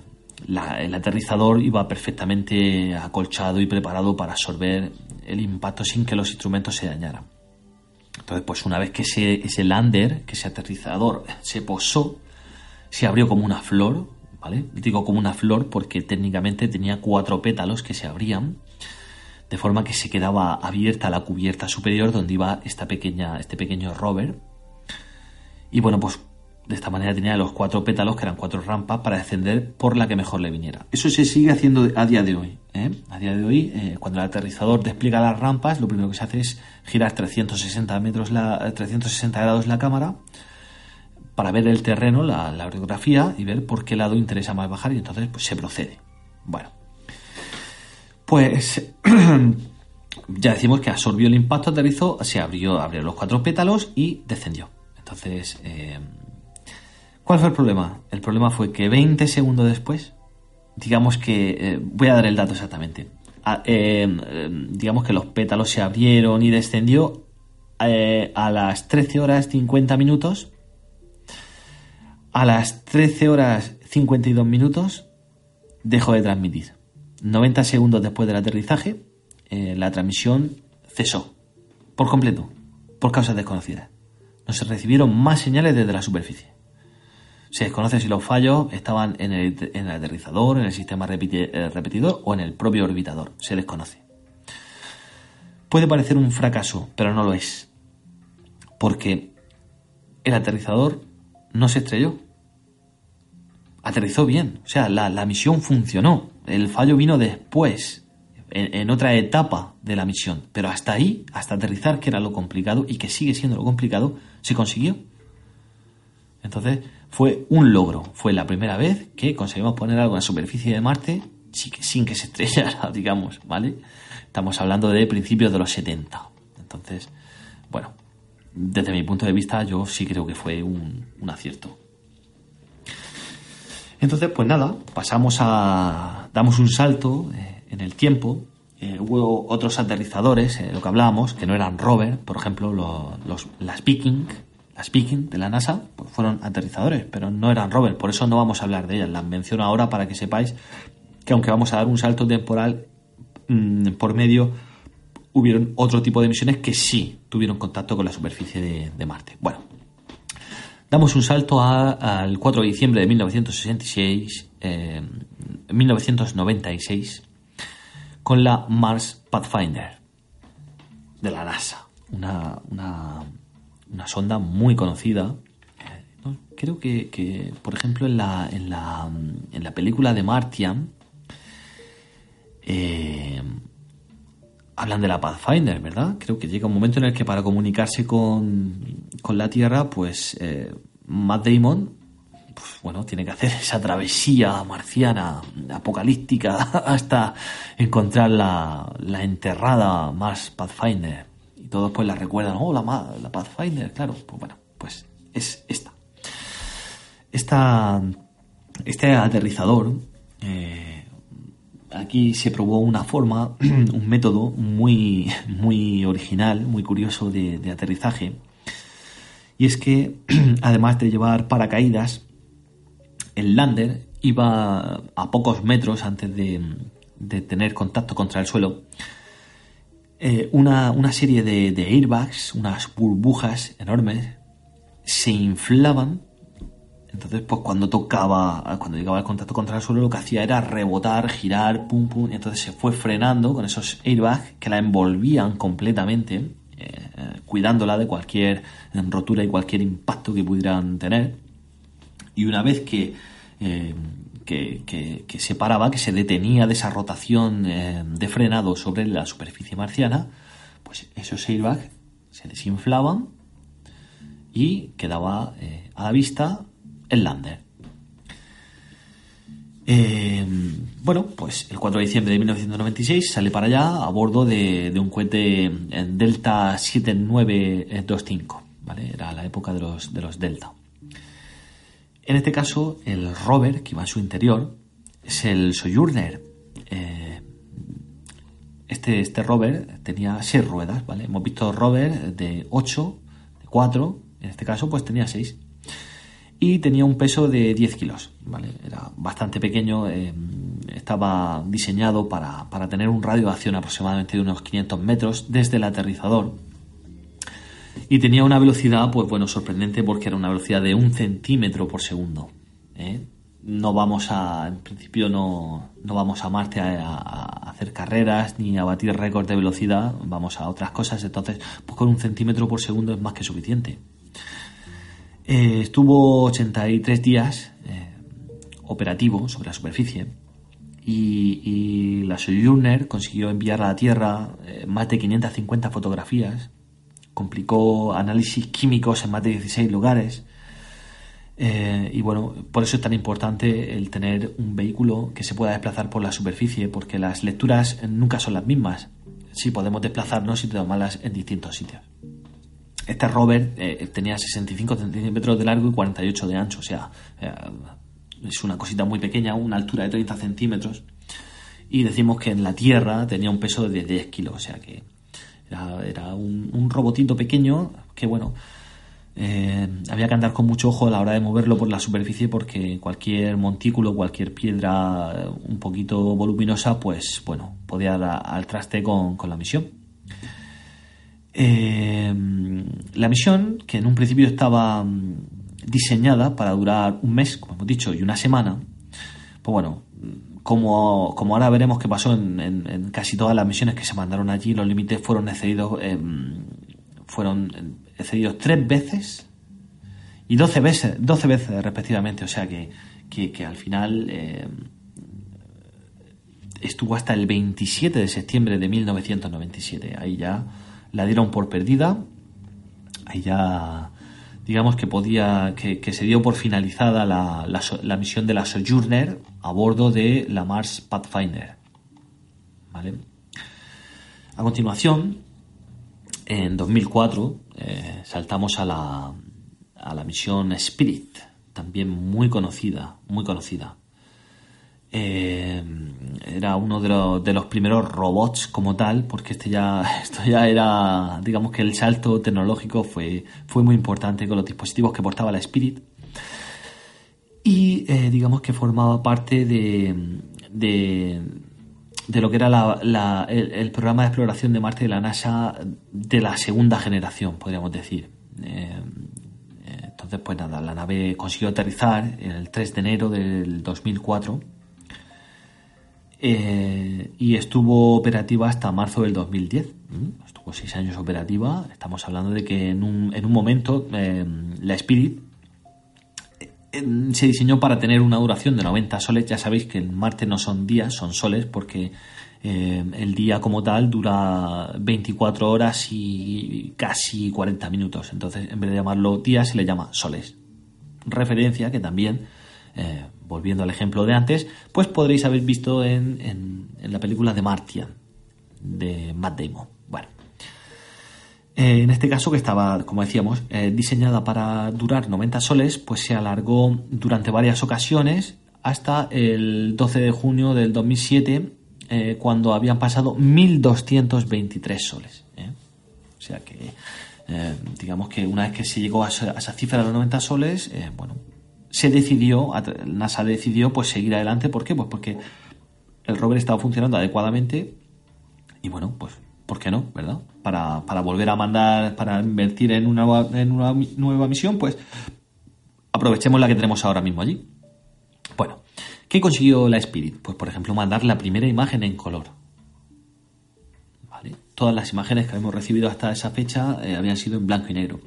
el aterrizador iba perfectamente acolchado y preparado para absorber el impacto sin que los instrumentos se dañaran. Entonces, pues una vez que ese, lander, que ese aterrizador se posó, se abrió como una flor, ¿vale? Digo como una flor porque técnicamente tenía cuatro pétalos que se abrían de forma que se quedaba abierta la cubierta superior donde iba esta pequeña, este pequeño rover. Y bueno, pues de esta manera tenía los cuatro pétalos, que eran cuatro rampas, para descender por la que mejor le viniera. Eso se sigue haciendo a día de hoy. ¿eh? A día de hoy, eh, cuando el aterrizador despliega las rampas, lo primero que se hace es girar 360, metros la, 360 grados la cámara para ver el terreno, la, la orografía y ver por qué lado interesa más bajar y entonces pues, se procede. Bueno, pues ya decimos que absorbió el impacto, aterrizó, se abrió, abrió los cuatro pétalos y descendió. Entonces, eh, ¿cuál fue el problema? El problema fue que 20 segundos después, digamos que, eh, voy a dar el dato exactamente, eh, digamos que los pétalos se abrieron y descendió a las 13 horas 50 minutos, a las 13 horas 52 minutos dejó de transmitir. 90 segundos después del aterrizaje, eh, la transmisión cesó por completo, por causas desconocidas. No se recibieron más señales desde la superficie. Se desconoce si los fallos estaban en el, aterrizador, en el sistema eh, repetidor o en el propio orbitador. Se desconoce. Puede parecer un fracaso, pero no lo es. Porque el aterrizador no se estrelló. Aterrizó bien. O sea, la misión funcionó. El fallo vino después, en, otra etapa de la misión. Pero hasta ahí, hasta aterrizar, que era lo complicado y que sigue siendo lo complicado, se consiguió. Entonces, fue un logro. Fue la primera vez que conseguimos poner algo en la superficie de Marte sin que se estrellara, digamos, ¿vale? Estamos hablando de principios de los 70. Entonces, bueno, desde mi punto de vista, yo sí creo que fue un acierto. Entonces, pues nada, pasamos a. damos un salto eh, en el tiempo. Eh, hubo otros aterrizadores, eh, lo que hablábamos, que no eran rover, por ejemplo, los, las Viking, las Viking de la NASA, pues fueron aterrizadores, pero no eran rover, por eso no vamos a hablar de ellas. Las menciono ahora para que sepáis que aunque vamos a dar un salto temporal mm, por medio, hubieron otro tipo de misiones que sí tuvieron contacto con la superficie de, Marte. Bueno, Damos un salto al 4 de diciembre de 1966, 1996, eh, con la Mars Pathfinder de la NASA. Una, sonda muy conocida. Eh, creo que, por ejemplo, en la, en, la, en la película de Martian, eh, hablan de la Pathfinder, ¿verdad? Creo que llega un momento en el que para comunicarse con, con la Tierra, pues eh, Matt Damon, pues, bueno, tiene que hacer esa travesía marciana, apocalíptica, hasta encontrar la, la enterrada Mars Pathfinder. Y todos pues la recuerdan, oh, la, Pathfinder, claro, pues bueno, pues es esta. Esta, este aterrizador, eh, aquí se probó una forma, un método muy, muy original, muy curioso de, aterrizaje. Y es que, además de llevar paracaídas, el lander iba a pocos metros antes de, tener contacto contra el suelo. Eh, una, serie de, airbags, unas burbujas enormes, se inflaban entonces, pues cuando tocaba, cuando llegaba el contacto contra el suelo, lo que hacía era rebotar, girar, pum, pum, y entonces se fue frenando con esos airbags que la envolvían completamente, eh, cuidándola de cualquier rotura y cualquier impacto que pudieran tener. Y una vez que, eh, que, se paraba, que se detenía de esa rotación eh, de frenado sobre la superficie marciana, pues esos airbags se desinflaban y quedaba a la vista el lander. Eh, bueno, pues el 4 de diciembre de 1996 sale para allá a bordo de, un cohete Delta 7925, ¿vale? Era la época de los, de los Delta. En este caso, el rover que iba en su interior es el Sojourner. Eh, este, este rover tenía seis ruedas, ¿vale? Hemos visto rover de 8, de 4, en este caso pues tenía 6 y tenía un peso de 10 kilos, ¿vale? Era bastante pequeño, eh, estaba diseñado para, tener un radio de acción aproximadamente de unos 500 metros desde el aterrizador y tenía una velocidad, pues bueno, sorprendente porque era una velocidad de un centímetro por segundo. ¿eh? No vamos a, en principio no, no vamos a Marte a, hacer carreras ni a batir récords de velocidad, vamos a otras cosas, entonces pues con un centímetro por segundo es más que suficiente. Eh, estuvo 83 días eh, operativo sobre la superficie y, la Sojourner consiguió enviar a la Tierra eh, más de 550 fotografías, complicó análisis químicos en más de 16 lugares. y bueno, por eso es tan importante el tener un vehículo que se pueda desplazar por la superficie, porque las lecturas nunca son las mismas. Si podemos desplazarnos y tomarlas en distintos sitios. Este rover eh, tenía 65 centímetros de largo y 48 de ancho, o sea, eh, es una cosita muy pequeña, una altura de 30 centímetros. Y decimos que en la Tierra tenía un peso de 10 kilos, o sea que era, un, robotito pequeño que, bueno, eh, había que andar con mucho ojo a la hora de moverlo por la superficie porque cualquier montículo, cualquier piedra un poquito voluminosa, pues bueno, podía dar al traste con la misión. Eh, la misión, que en un principio estaba mm, diseñada para durar un mes, como hemos dicho, y una semana, pues bueno, como, como ahora veremos que pasó en, casi todas las misiones que se mandaron allí, los límites fueron excedidos, em, fueron excedidos tres veces y doce veces, 12 veces respectivamente, o sea que, que, al final em, estuvo hasta el 27 de septiembre de 1997, ahí ya la dieron por perdida. Ahí ya, digamos que podía, que, se dio por finalizada la, la, misión de la Sojourner a bordo de la Mars Pathfinder. ¿Vale? A continuación, en 2004, eh, saltamos a la, a la misión Spirit, también muy conocida, muy conocida. Eh, era uno de los, primeros robots como tal, porque este ya, esto ya era, digamos que el salto tecnológico fue, fue muy importante con los dispositivos que portaba la Spirit. Y eh, digamos que formaba parte de, de, lo que era el, programa de exploración de Marte de la NASA de la segunda generación, podríamos decir. Eh, entonces, pues nada, la nave consiguió aterrizar el 3 de enero del 2004 eh, y estuvo operativa hasta marzo del 2010. Mm, estuvo seis años operativa. Estamos hablando de que en un, en un momento eh, la Spirit eh, se diseñó para tener una duración de 90 soles. Ya sabéis que en Marte no son días, son soles, porque eh, el día como tal dura 24 horas y casi 40 minutos. Entonces, en vez de llamarlo días, se le llama soles. Referencia que también, eh, volviendo al ejemplo de antes, pues podréis haber visto en, en, la película de Martian, de Matt Damon. Bueno. Eh, en este caso, que estaba, como decíamos, diseñada para durar 90 soles, pues se alargó durante varias ocasiones hasta el 12 de junio del 2007 eh, cuando habían pasado 1.223 soles. ¿eh? O sea que, eh, digamos que una vez que se llegó a esa, cifra de los 90 soles, bueno, se decidió, NASA decidió pues seguir adelante. ¿Por qué? Pues porque el rover estaba funcionando adecuadamente y bueno, pues, ¿por qué no? ¿Verdad? Para, para volver a mandar, para invertir en una, en una nueva misión, pues aprovechemos la que tenemos ahora mismo allí. Bueno, ¿Qué consiguió la Spirit? Pues por ejemplo mandar la primera imagen en color. Todas las imágenes que hemos recibido hasta esa fecha eh, habían sido en blanco y negro.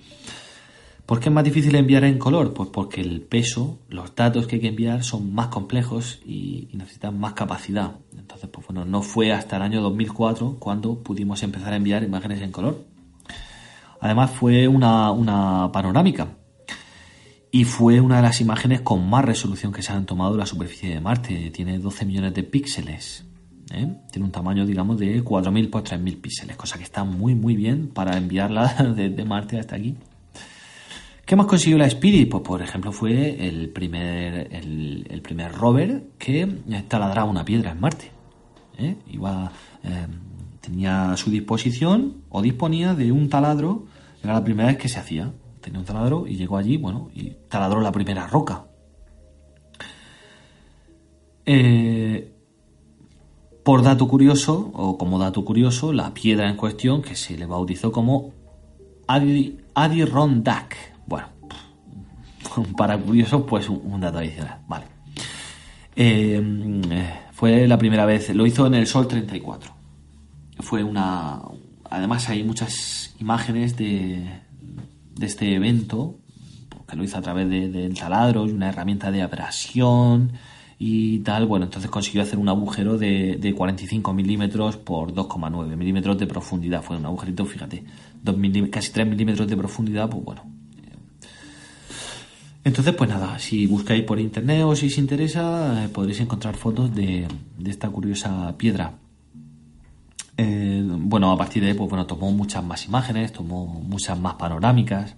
¿Por qué es más difícil enviar en color? Pues porque el peso, los datos que hay que enviar son más complejos y, necesitan más capacidad. Entonces, pues bueno, no fue hasta el año 2004 cuando pudimos empezar a enviar imágenes en color. Además fue una, una panorámica, y fue una de las imágenes con más resolución que se han tomado de la superficie de Marte. Tiene 12 millones de píxeles. ¿eh? Tiene un tamaño, digamos, de 4.000 por 3.000 píxeles, cosa que está muy, muy bien para enviarla desde Marte hasta aquí. ¿Qué más consiguió la Spirit? Pues, por ejemplo, fue el primer, el, primer rover que taladraba una piedra en Marte. ¿eh? Eh, tenía a su disposición o disponía de un taladro, era la primera vez que se hacía tenía un taladro y llegó allí, bueno, y taladró la primera roca. Eh, por dato curioso, o como dato curioso, la piedra en cuestión, que se le bautizó como Adirondack. Para curioso, pues un, dato adicional. Vale. Eh, fue la primera vez, lo hizo en el Sol 34. Fue una. Además, hay muchas imágenes de, de este evento, que lo hizo a través del de, taladro y una herramienta de abrasión y tal, bueno, entonces consiguió hacer un agujero de, de 45 milímetros por 2,9 milímetros de profundidad. Fue un agujerito, fíjate, casi 3 milímetros de profundidad, pues bueno. Entonces, pues nada, si buscáis por internet o si os interesa, eh, podréis encontrar fotos de, esta curiosa piedra. Eh, bueno, a partir de ahí, pues bueno, tomó muchas más imágenes, tomó muchas más panorámicas.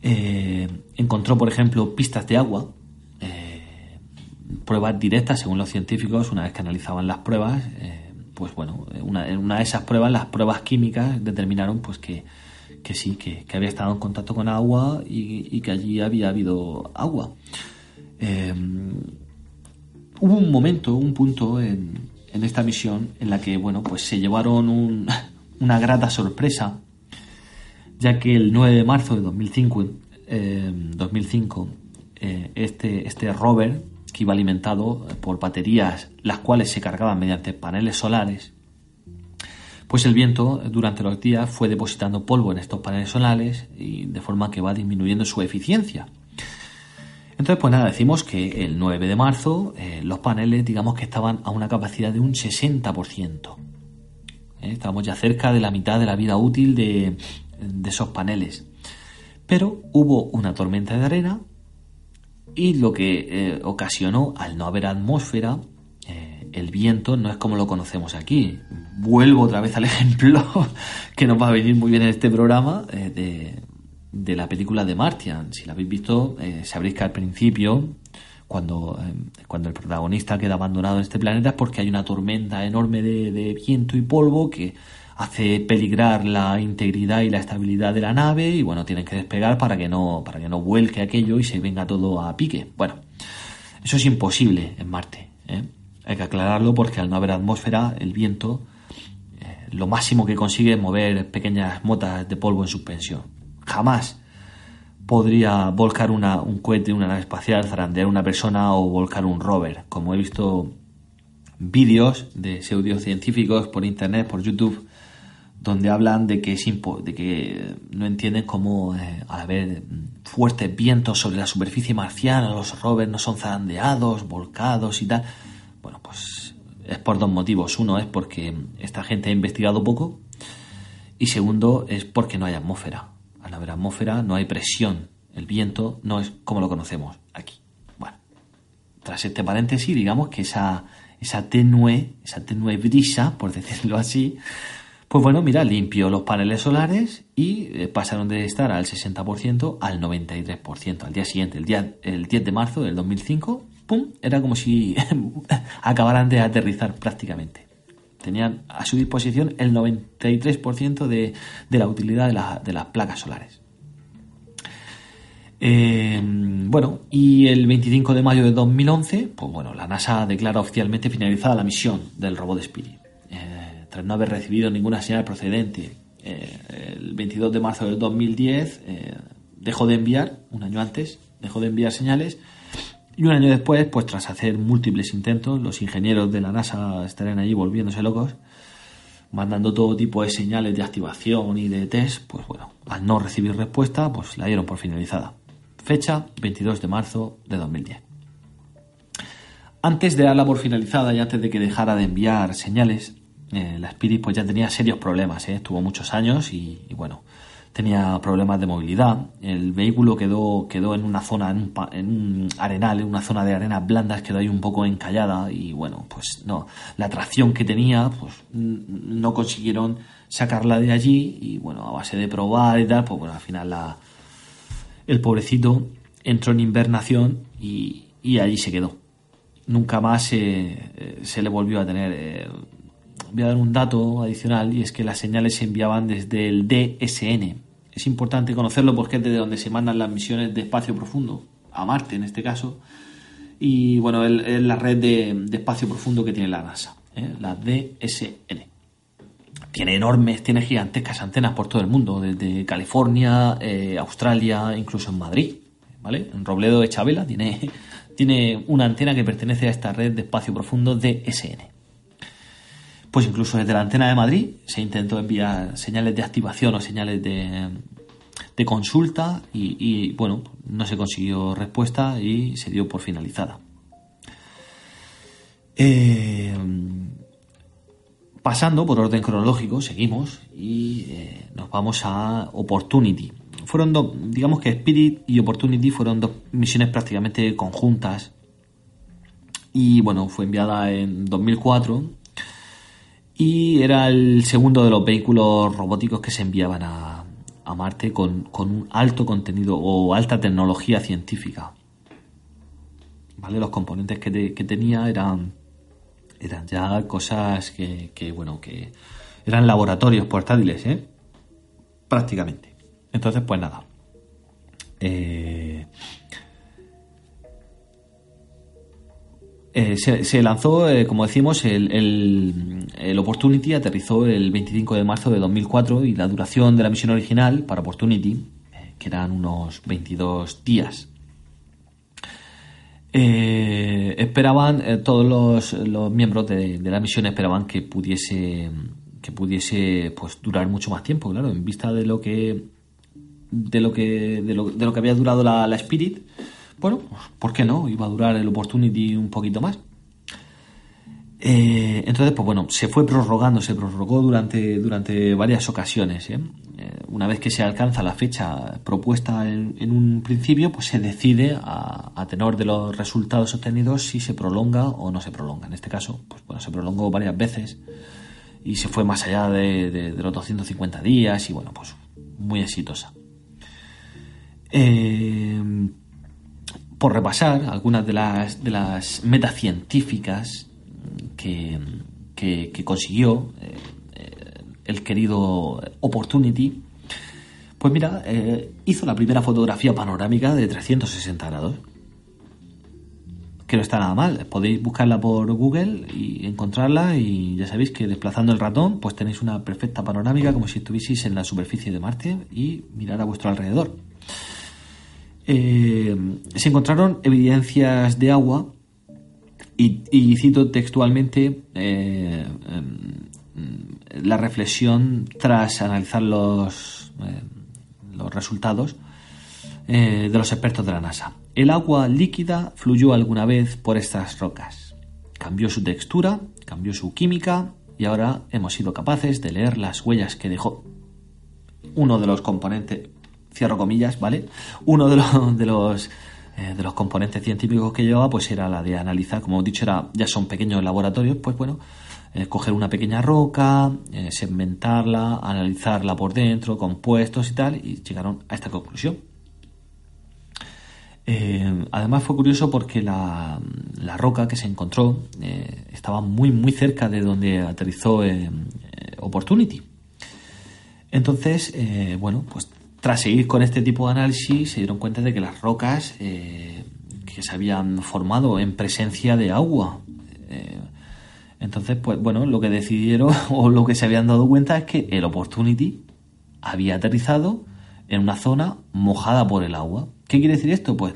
Eh, encontró, por ejemplo, pistas de agua, eh, pruebas directas, según los científicos, una vez que analizaban las pruebas, pues bueno, una, una de esas pruebas, las pruebas químicas, determinaron pues que, sí, que, había estado en contacto con agua y, que allí había habido agua. hubo un momento, un punto en, en esta misión en la que, bueno, pues se llevaron una grata sorpresa, ya que el 9 de marzo de 2005, 2005 eh, eh, este, este rover, que iba alimentado por baterías, las cuales se cargaban mediante paneles solares, pues el viento durante los días fue depositando polvo en estos paneles solares y de forma que va disminuyendo su eficiencia. Entonces, pues nada, decimos que el 9 de marzo eh, los paneles, digamos que estaban a una capacidad de un 60%. ¿Eh? Estábamos ya cerca de la mitad de la vida útil de, esos paneles. Pero hubo una tormenta de arena y lo que eh, ocasionó, al no haber atmósfera, el viento no es como lo conocemos aquí. Vuelvo otra vez al ejemplo que nos va a venir muy bien en este programa de de la película de Martian. Si la habéis visto, eh, sabréis que al principio, cuando, eh, cuando el protagonista queda abandonado en este planeta, es porque hay una tormenta enorme de, viento y polvo que hace peligrar la integridad y la estabilidad de la nave y bueno, tienen que despegar para que no, para que no vuelque aquello y se venga todo a pique. Bueno, eso es imposible en Marte. ¿eh? Hay que aclararlo porque al no haber atmósfera, el viento lo máximo que consigue es mover pequeñas motas de polvo en suspensión jamás podría volcar un cohete, una nave espacial, zarandear una persona o volcar un rover. Como he visto vídeos de pseudocientíficos por internet, por YouTube, donde hablan de que, es de que no entienden cómo, eh, al haber fuertes vientos sobre la superficie marciana, los rovers no son zarandeados, volcados y tal. Es por dos motivos. Uno es porque esta gente ha investigado poco y segundo es porque no hay atmósfera. Al haber atmósfera no hay presión. El viento no es como lo conocemos aquí. Bueno, tras este paréntesis, digamos que esa, esa tenue, esa tenue brisa, por decirlo así, pues bueno, mira, limpió los paneles solares y eh, pasaron de estar al 60% al 93%. Al día siguiente, el, día, el 10 de marzo del 2005, ¡pum! Era como si acabaran de aterrizar prácticamente. Tenían a su disposición el 93% de, de, la utilidad de, las placas solares. Eh, bueno, y el 25 de mayo de 2011, pues bueno, la NASA declara oficialmente finalizada la misión del robot Spirit tras no haber recibido ninguna señal procedente. Eh, el 22 de marzo del 2010 eh, dejó de enviar, un año antes, dejó de enviar señales y un año después, pues tras hacer múltiples intentos, los ingenieros de la NASA estarían allí volviéndose locos, mandando todo tipo de señales de activación y de test, pues bueno, al no recibir respuesta, pues la dieron por finalizada. Fecha 22 de marzo de 2010. Antes de darla por finalizada y antes de que dejara de enviar señales, eh, la Spirit pues ya tenía serios problemas, ¿eh? estuvo muchos años y, bueno, tenía problemas de movilidad. El vehículo quedó, quedó en una zona, en un, arenal, en una zona de arenas blandas, quedó ahí un poco encallada y bueno, pues no, la tracción que tenía, pues no consiguieron sacarla de allí y bueno, a base de probar y tal, pues bueno, al final la, el pobrecito entró en invernación y, y allí se quedó. Nunca más se, se le volvió a tener eh, voy a dar un dato adicional y es que las señales se enviaban desde el DSN. Es importante conocerlo porque es desde donde se mandan las misiones de espacio profundo, a Marte en este caso. Y bueno, es la red de, espacio profundo que tiene la NASA, ¿eh? la DSN. Tiene enormes, tiene gigantescas antenas por todo el mundo, desde California, eh, Australia, incluso en Madrid. ¿vale? En Robledo de Chabela tiene, tiene una antena que pertenece a esta red de espacio profundo DSN pues incluso desde la antena de Madrid se intentó enviar señales de activación o señales de, consulta y, bueno, no se consiguió respuesta y se dio por finalizada. Eh, pasando por orden cronológico, seguimos y eh, nos vamos a Opportunity. Fueron dos, digamos que Spirit y Opportunity fueron dos misiones prácticamente conjuntas y bueno, fue enviada en 2004 y era el segundo de los vehículos robóticos que se enviaban a, a Marte con, un alto contenido o alta tecnología científica. ¿Vale? Los componentes que, tenía eran, eran ya cosas que, que, bueno, que eran laboratorios portátiles, ¿eh? Prácticamente. Entonces, pues nada. Eh, Eh, se, lanzó, eh, como decimos, el, el, Opportunity aterrizó el 25 de marzo de 2004 y la duración de la misión original para Opportunity, eh, que eran unos 22 días. esperaban, todos los, miembros de, de, la misión esperaban que pudiese, que pudiese pues, durar mucho más tiempo, claro, en vista de lo que, de lo que, de lo, de lo que había durado la, la Spirit bueno, ¿por qué no? Iba a durar el Opportunity un poquito más. Eh, entonces, pues bueno, se fue prorrogando, se prorrogó durante, durante varias ocasiones. ¿eh? Eh, una vez que se alcanza la fecha propuesta en, un principio, pues se decide a, tenor de los resultados obtenidos si se prolonga o no se prolonga. En este caso, pues bueno, se prolongó varias veces y se fue más allá de, de los 250 días y bueno, pues muy exitosa. Por repasar algunas de las, de las metas científicas que, consiguió eh, el querido Opportunity, pues mira, eh, hizo la primera fotografía panorámica de 360 grados. Que no está nada mal. Podéis buscarla por Google y encontrarla y ya sabéis que desplazando el ratón pues tenéis una perfecta panorámica como si estuvieseis en la superficie de Marte y mirar a vuestro alrededor. Eh, se encontraron evidencias de agua y, cito textualmente eh, em, la reflexión tras analizar los, eh, los resultados de los expertos de la NASA. El agua líquida fluyó alguna vez por estas rocas. cambió su textura, cambió su química y ahora hemos sido capaces de leer las huellas que dejó uno de los componentes, cierro comillas, ¿vale? Uno de los, de los, eh, de los componentes científicos que llevaba pues era la de analizar, como he dicho, era, ya son pequeños laboratorios, pues bueno, eh, coger una pequeña roca, eh, segmentarla, analizarla por dentro, compuestos y tal, y llegaron a esta conclusión. además fue curioso porque la, la roca que se encontró estaba muy muy cerca de donde aterrizó Opportunity. Entonces, bueno, pues tras seguir con este tipo de análisis, se dieron cuenta de que las rocas eh, que se habían formado en presencia de agua. Eh, entonces, pues bueno, lo que decidieron o lo que se habían dado cuenta es que el Opportunity había aterrizado en una zona mojada por el agua. ¿Qué quiere decir esto? Pues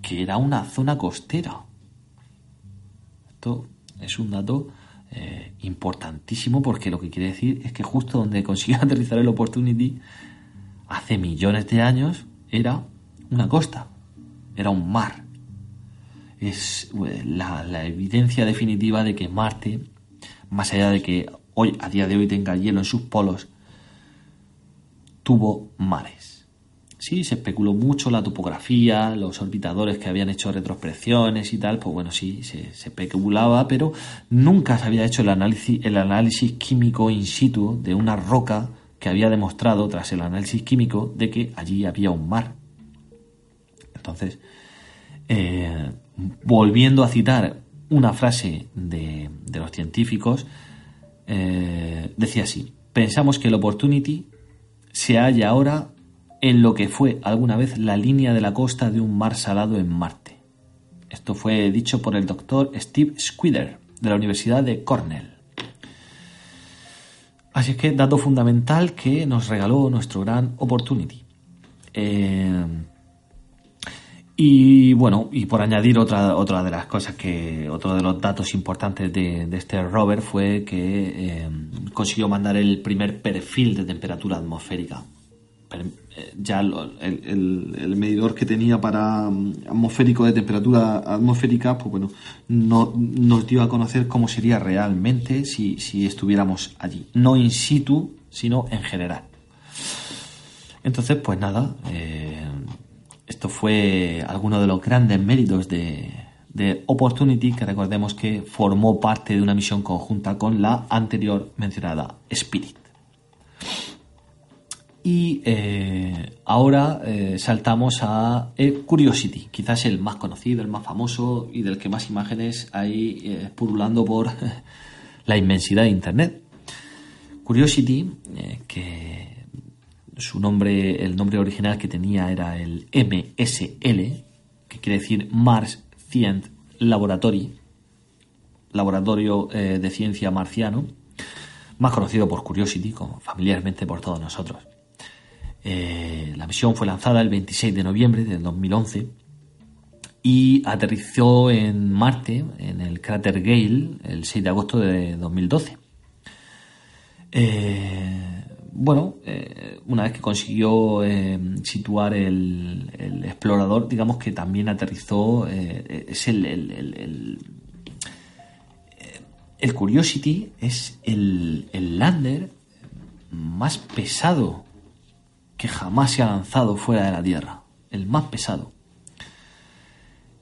que era una zona costera. Esto es un dato eh, importantísimo porque lo que quiere decir es que justo donde consiguió aterrizar el Opportunity hace millones de años era una costa, era un mar. Es eh, la, evidencia definitiva de que Marte, más allá de que hoy, a día de hoy tenga hielo en sus polos, tuvo mares. Sí, se especuló mucho la topografía, los orbitadores que habían hecho retrospecciones y tal, pues bueno, sí, se, especulaba, pero nunca se había hecho el análisis químico in situ de una roca que había demostrado tras el análisis químico de que allí había un mar. Entonces, eh, volviendo a citar una frase de, los científicos, eh, decía así, pensamos que el Opportunity se halla ahora en lo que fue alguna vez la línea de la costa de un mar salado en Marte. Esto fue dicho por el doctor Steve Squider de la Universidad de Cornell. Así es que dato fundamental que nos regaló nuestro gran Opportunity. Eh, y bueno, y por añadir otra, otra de las cosas que, otro de los datos importantes de, este rover fue que eh, consiguió mandar el primer perfil de temperatura atmosférica eh, ya el, medidor que tenía para mm, atmosférico de temperatura atmosférica, pues bueno, no, nos dio a conocer cómo sería realmente si, estuviéramos allí. No in situ, sino en general. Entonces, pues nada, eh, esto fue alguno de los grandes méritos de, de Opportunity, que recordemos que formó parte de una misión conjunta con la anterior mencionada Spirit. Y eh, ahora eh, saltamos a eh, Curiosity, quizás el más conocido, el más famoso y del que más imágenes hay purulando por la inmensidad de Internet. Curiosity, que su nombre, el nombre original que tenía era el MSL, que quiere decir Mars Science Laboratory, laboratorio de ciencia marciano, más conocido por Curiosity, como familiarmente por todos nosotros. Eh, la misión fue lanzada el 26 de noviembre del 2011 y aterrizó en Marte, en el cráter Gale, el 6 de agosto de 2012. Eh, bueno, eh, una vez que consiguió situar el, explorador, digamos que también aterrizó, es el, el, el, Curiosity es el lander más pesado que jamás se ha lanzado fuera de la Tierra, el más pesado.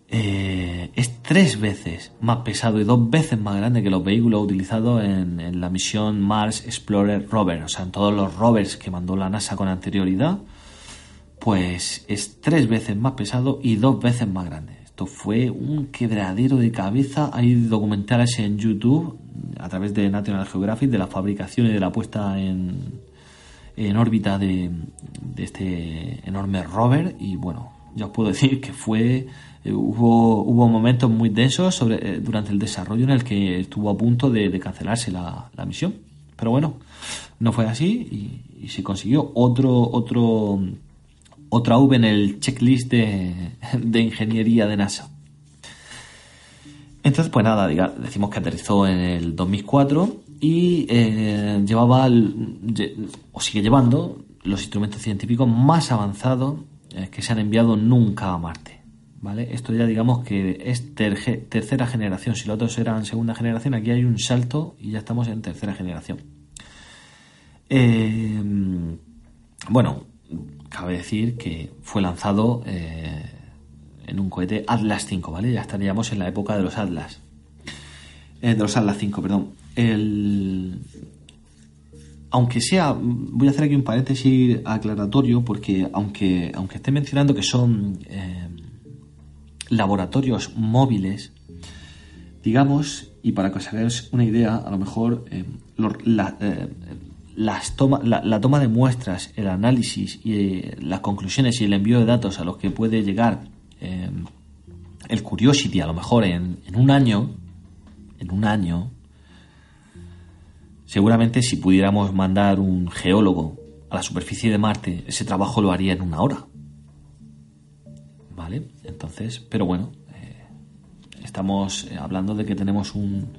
Eh, es tres veces más pesado y dos veces más grande que los vehículos utilizados en, la misión Mars Explorer Rover, o sea, en todos los rovers que mandó la NASA con anterioridad, pues es tres veces más pesado y dos veces más grande. Esto fue un quebradero de cabeza. Hay documentales en YouTube a través de National Geographic de la fabricación y de la puesta en, en órbita de, este enorme rover y bueno, ya os puedo decir que fue eh, hubo, hubo momentos muy densos sobre, eh, durante el desarrollo en el que estuvo a punto de, cancelarse la, misión. Pero bueno, no fue así y, se consiguió otro, otro, otra V en el checklist de, de ingeniería de NASA. Entonces, pues nada, decimos que aterrizó en el 2004 y eh, llevaba, o sigue llevando, los instrumentos científicos más avanzados eh, que se han enviado nunca a Marte. ¿vale? Esto ya digamos que es tercera generación. Si los otros eran segunda generación, aquí hay un salto y ya estamos en tercera generación. Eh, bueno, cabe decir que fue lanzado eh, en un cohete Atlas 5, ¿vale? Ya estaríamos en la época de los Atlas. Eh, de los Atlas 5, perdón. El, aunque sea, voy a hacer aquí un paréntesis aclaratorio porque aunque, aunque esté mencionando que son eh, laboratorios móviles, digamos, y para que os hagáis una idea, a lo mejor eh, la, eh, las toma, la, toma de muestras, el análisis y las conclusiones y el envío de datos a los que puede llegar el Curiosity, a lo mejor en un año, en un año, Seguramente si pudiéramos mandar un geólogo a la superficie de Marte, ese trabajo lo haría en una hora. ¿Vale? Entonces, pero bueno, eh, estamos eh, hablando de que tenemos un,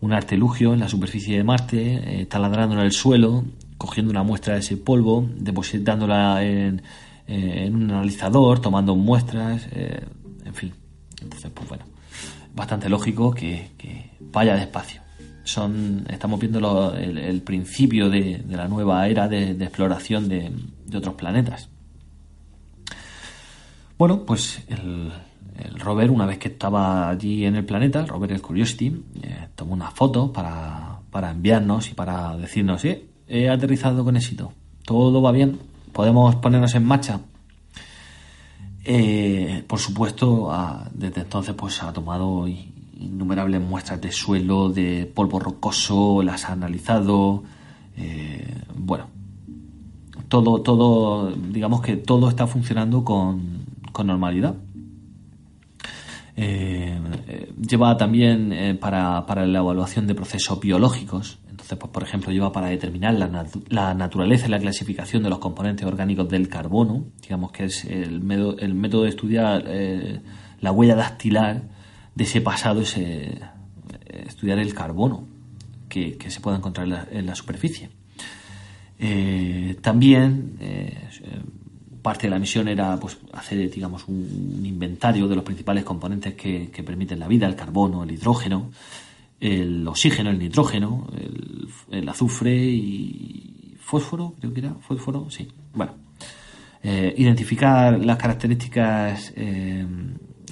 un artelugio en la superficie de Marte, eh, taladrando en el suelo, cogiendo una muestra de ese polvo, depositándola en, en un analizador, tomando muestras, en fin. Entonces, pues bueno, bastante lógico que vaya despacio son estamos viendo el, principio de, la nueva era de, exploración de, otros planetas. Bueno, pues el, rover, una vez que estaba allí en el planeta, el rover, el Curiosity, eh, tomó una foto para, para, enviarnos y para decirnos, eh, he aterrizado con éxito, todo va bien, podemos ponernos en marcha. Eh, por supuesto, desde entonces pues ha tomado innumerables muestras de suelo, de polvo rocoso, las ha analizado. Eh, bueno, todo, todo, digamos que todo está funcionando con, normalidad. Eh, lleva también eh, para, la evaluación de procesos biológicos. Entonces, pues, por ejemplo, lleva para determinar la, la, naturaleza y la clasificación de los componentes orgánicos del carbono, digamos que es el, el método de estudiar la huella dactilar de ese pasado, ese, eh, estudiar el carbono que, se puede encontrar en la, superficie. Eh, también eh, parte de la misión era pues, hacer digamos, un, inventario de los principales componentes que, permiten la vida, el carbono, el hidrógeno, el oxígeno, el nitrógeno, el, azufre y fósforo, creo que era, fósforo, sí. Bueno, identificar las características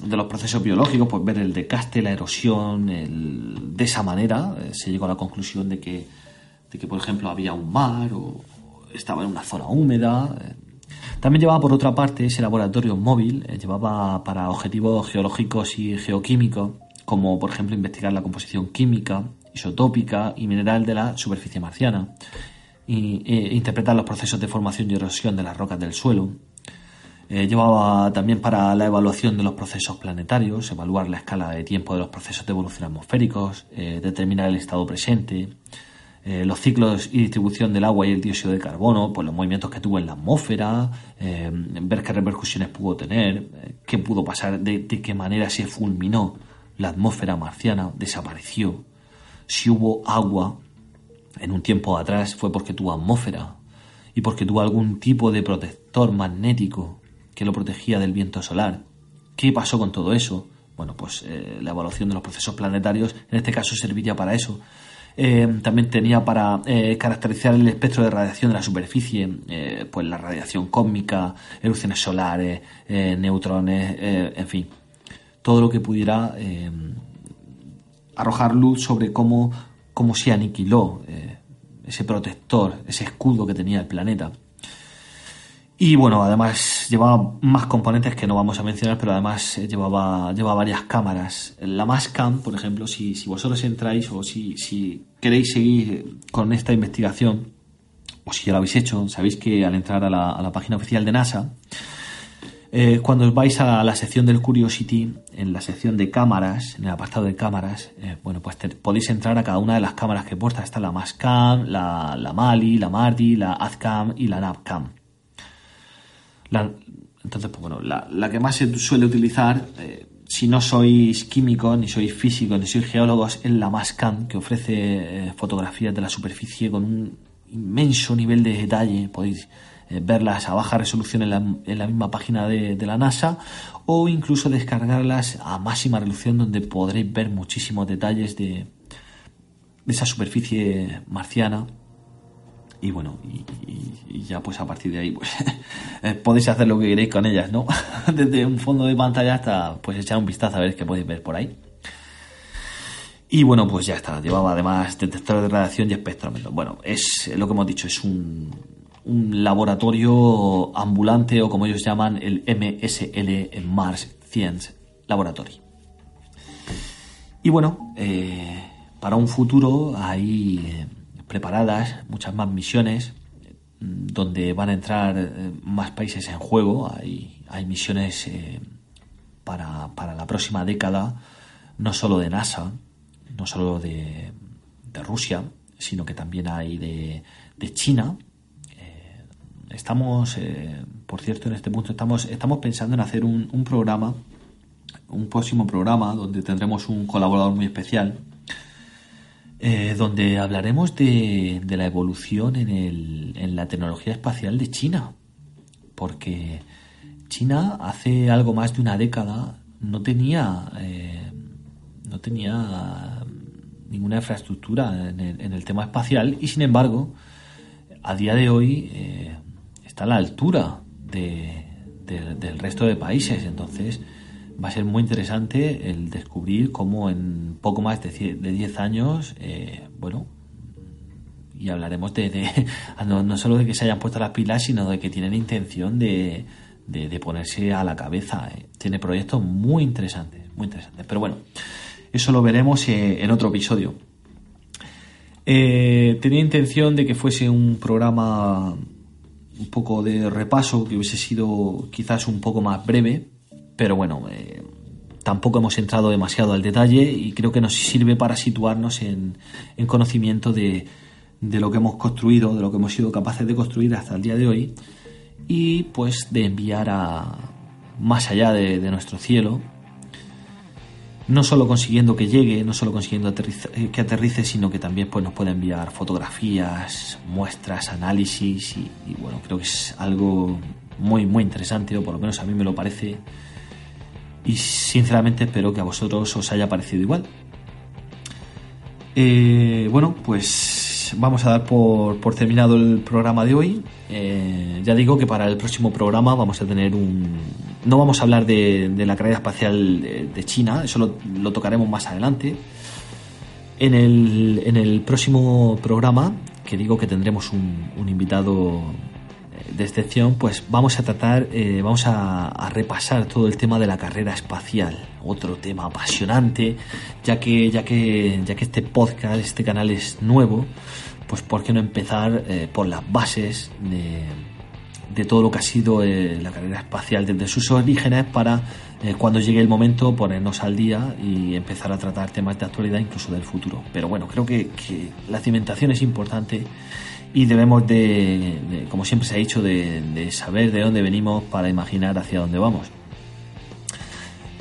de los procesos biológicos, pues ver el decaste, la erosión, de esa manera eh, se llegó a la conclusión de que, de que, por ejemplo, había un mar o estaba en una zona húmeda. Eh. También llevaba, por otra parte, ese laboratorio móvil, eh, llevaba para objetivos geológicos y geoquímicos, como por ejemplo investigar la composición química, isotópica y mineral de la superficie marciana, e interpretar los procesos de formación y erosión de las rocas del suelo, eh, llevaba también para la evaluación de los procesos planetarios, evaluar la escala de tiempo de los procesos de evolución atmosféricos, eh, determinar el estado presente, eh, los ciclos y distribución del agua y el dióxido de carbono, pues los movimientos que tuvo en la atmósfera, ver qué repercusiones pudo tener, qué pudo pasar, de, de qué manera se fulminó la atmósfera marciana, desapareció, si hubo agua en un tiempo atrás fue porque tuvo atmósfera y porque tuvo algún tipo de protector magnético que lo protegía del viento solar. ¿Qué pasó con todo eso? Bueno, pues eh, la evaluación de los procesos planetarios en este caso serviría para eso. Eh, también tenía para eh, caracterizar el espectro de radiación de la superficie, pues la radiación cósmica, erupciones solares, neutrones, en fin, todo lo que pudiera arrojar luz sobre cómo, cómo se aniquiló ese protector, ese escudo que tenía el planeta. Y bueno, además llevaba más componentes que no vamos a mencionar, pero además eh, llevaba, llevaba varias cámaras. La Mastcam, por ejemplo, si, si vosotros entráis o si, si queréis seguir con esta investigación, o si ya lo habéis hecho, sabéis que al entrar a la, a la página oficial de NASA, eh, cuando vais a la sección del Curiosity, en la sección de cámaras, en el apartado de cámaras, eh, bueno, pues podéis entrar a cada una de las cámaras que porta. Está la Mastcam, la, la Mali, la Mardi, la Azcam y la Navcam entonces, pues bueno, la, que más se suele utilizar, eh, si no sois químicos, ni sois físicos, ni sois geólogos, es la Mascam, que ofrece eh, fotografías de la superficie con un inmenso nivel de detalle. Podéis eh, verlas a baja resolución en la, misma página de, la NASA o incluso descargarlas a máxima resolución donde podréis ver muchísimos detalles de, de esa superficie marciana y bueno, y, ya pues a partir de ahí pues eh, podéis hacer lo que queréis con ellas, ¿no? Desde un fondo de pantalla hasta pues echar un vistazo a ver qué podéis ver por ahí. Y bueno, pues ya está. Llevaba además detector de radiación y espectrómetro. Bueno, es lo que hemos dicho, es un, laboratorio ambulante o como ellos llaman el MSL Mars Science Laboratory. Y bueno, eh, para un futuro hay preparadas muchas más misiones mm, donde van a entrar eh, más países en juego. Hay, hay misiones para, para la próxima década, no solo de NASA, no solo de, Rusia, sino que también hay de, China. Eh, estamos, eh, por cierto, en este punto estamos, estamos pensando en hacer un, programa, un próximo programa donde tendremos un colaborador muy especial, eh, donde hablaremos de, la evolución en, el, en, la tecnología espacial de China, porque China hace algo más de una década no tenía no tenía ninguna infraestructura en el, tema espacial y sin embargo a día de hoy eh, está a la altura del resto de países. Entonces va a ser muy interesante el descubrir cómo en poco más de 10 años eh, bueno y hablaremos de, no, solo de que se hayan puesto las pilas sino de que tienen intención de, ponerse a la cabeza eh. tiene proyectos muy interesantes muy interesantes pero bueno eso lo veremos eh, en otro episodio. Eh, tenía intención de que fuese un programa un poco de repaso, que hubiese sido quizás un poco más breve, pero bueno, eh, tampoco hemos entrado demasiado al detalle y creo que nos sirve para situarnos en, conocimiento de, lo que hemos construido, de lo que hemos sido capaces de construir hasta el día de hoy y pues de enviar a más allá de nuestro cielo no solo consiguiendo que llegue, no solo consiguiendo eh, que aterrice, sino que también pues, nos puede enviar fotografías, muestras, análisis y, bueno, creo que es algo muy, muy interesante, o por lo menos a mí me lo parece. Y sinceramente espero que a vosotros os haya parecido igual. Eh, bueno, pues vamos a dar por, terminado el programa de hoy. Eh, ya digo que para el próximo programa vamos a tener un, no vamos a hablar de, la carrera espacial de, China, eso lo, tocaremos más adelante. En el, próximo programa, que digo que tendremos un, invitado de excepción, pues vamos a tratar, eh, vamos a, repasar todo el tema de la carrera espacial, otro tema apasionante, ya que, ya que, ya que este podcast, este canal es nuevo, pues por qué no empezar eh, por las bases de de todo lo que ha sido eh, la carrera espacial desde sus orígenes para cuando llegue el momento ponernos al día y empezar a tratar temas de actualidad incluso del futuro. Pero bueno, creo que, la cimentación es importante y debemos de, como siempre se ha dicho, de, saber de dónde venimos para imaginar hacia dónde vamos.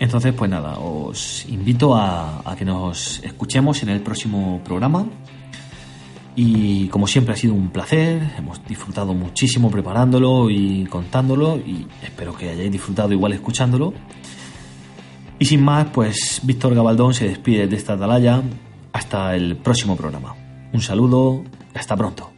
Entonces, pues nada, os invito a que nos escuchemos en el próximo programa y como siempre ha sido un placer, hemos disfrutado muchísimo preparándolo y contándolo y espero que hayáis disfrutado igual escuchándolo. Y sin más, pues Víctor Gabaldón se despide de esta atalaya hasta el próximo programa. Un saludo, hasta pronto.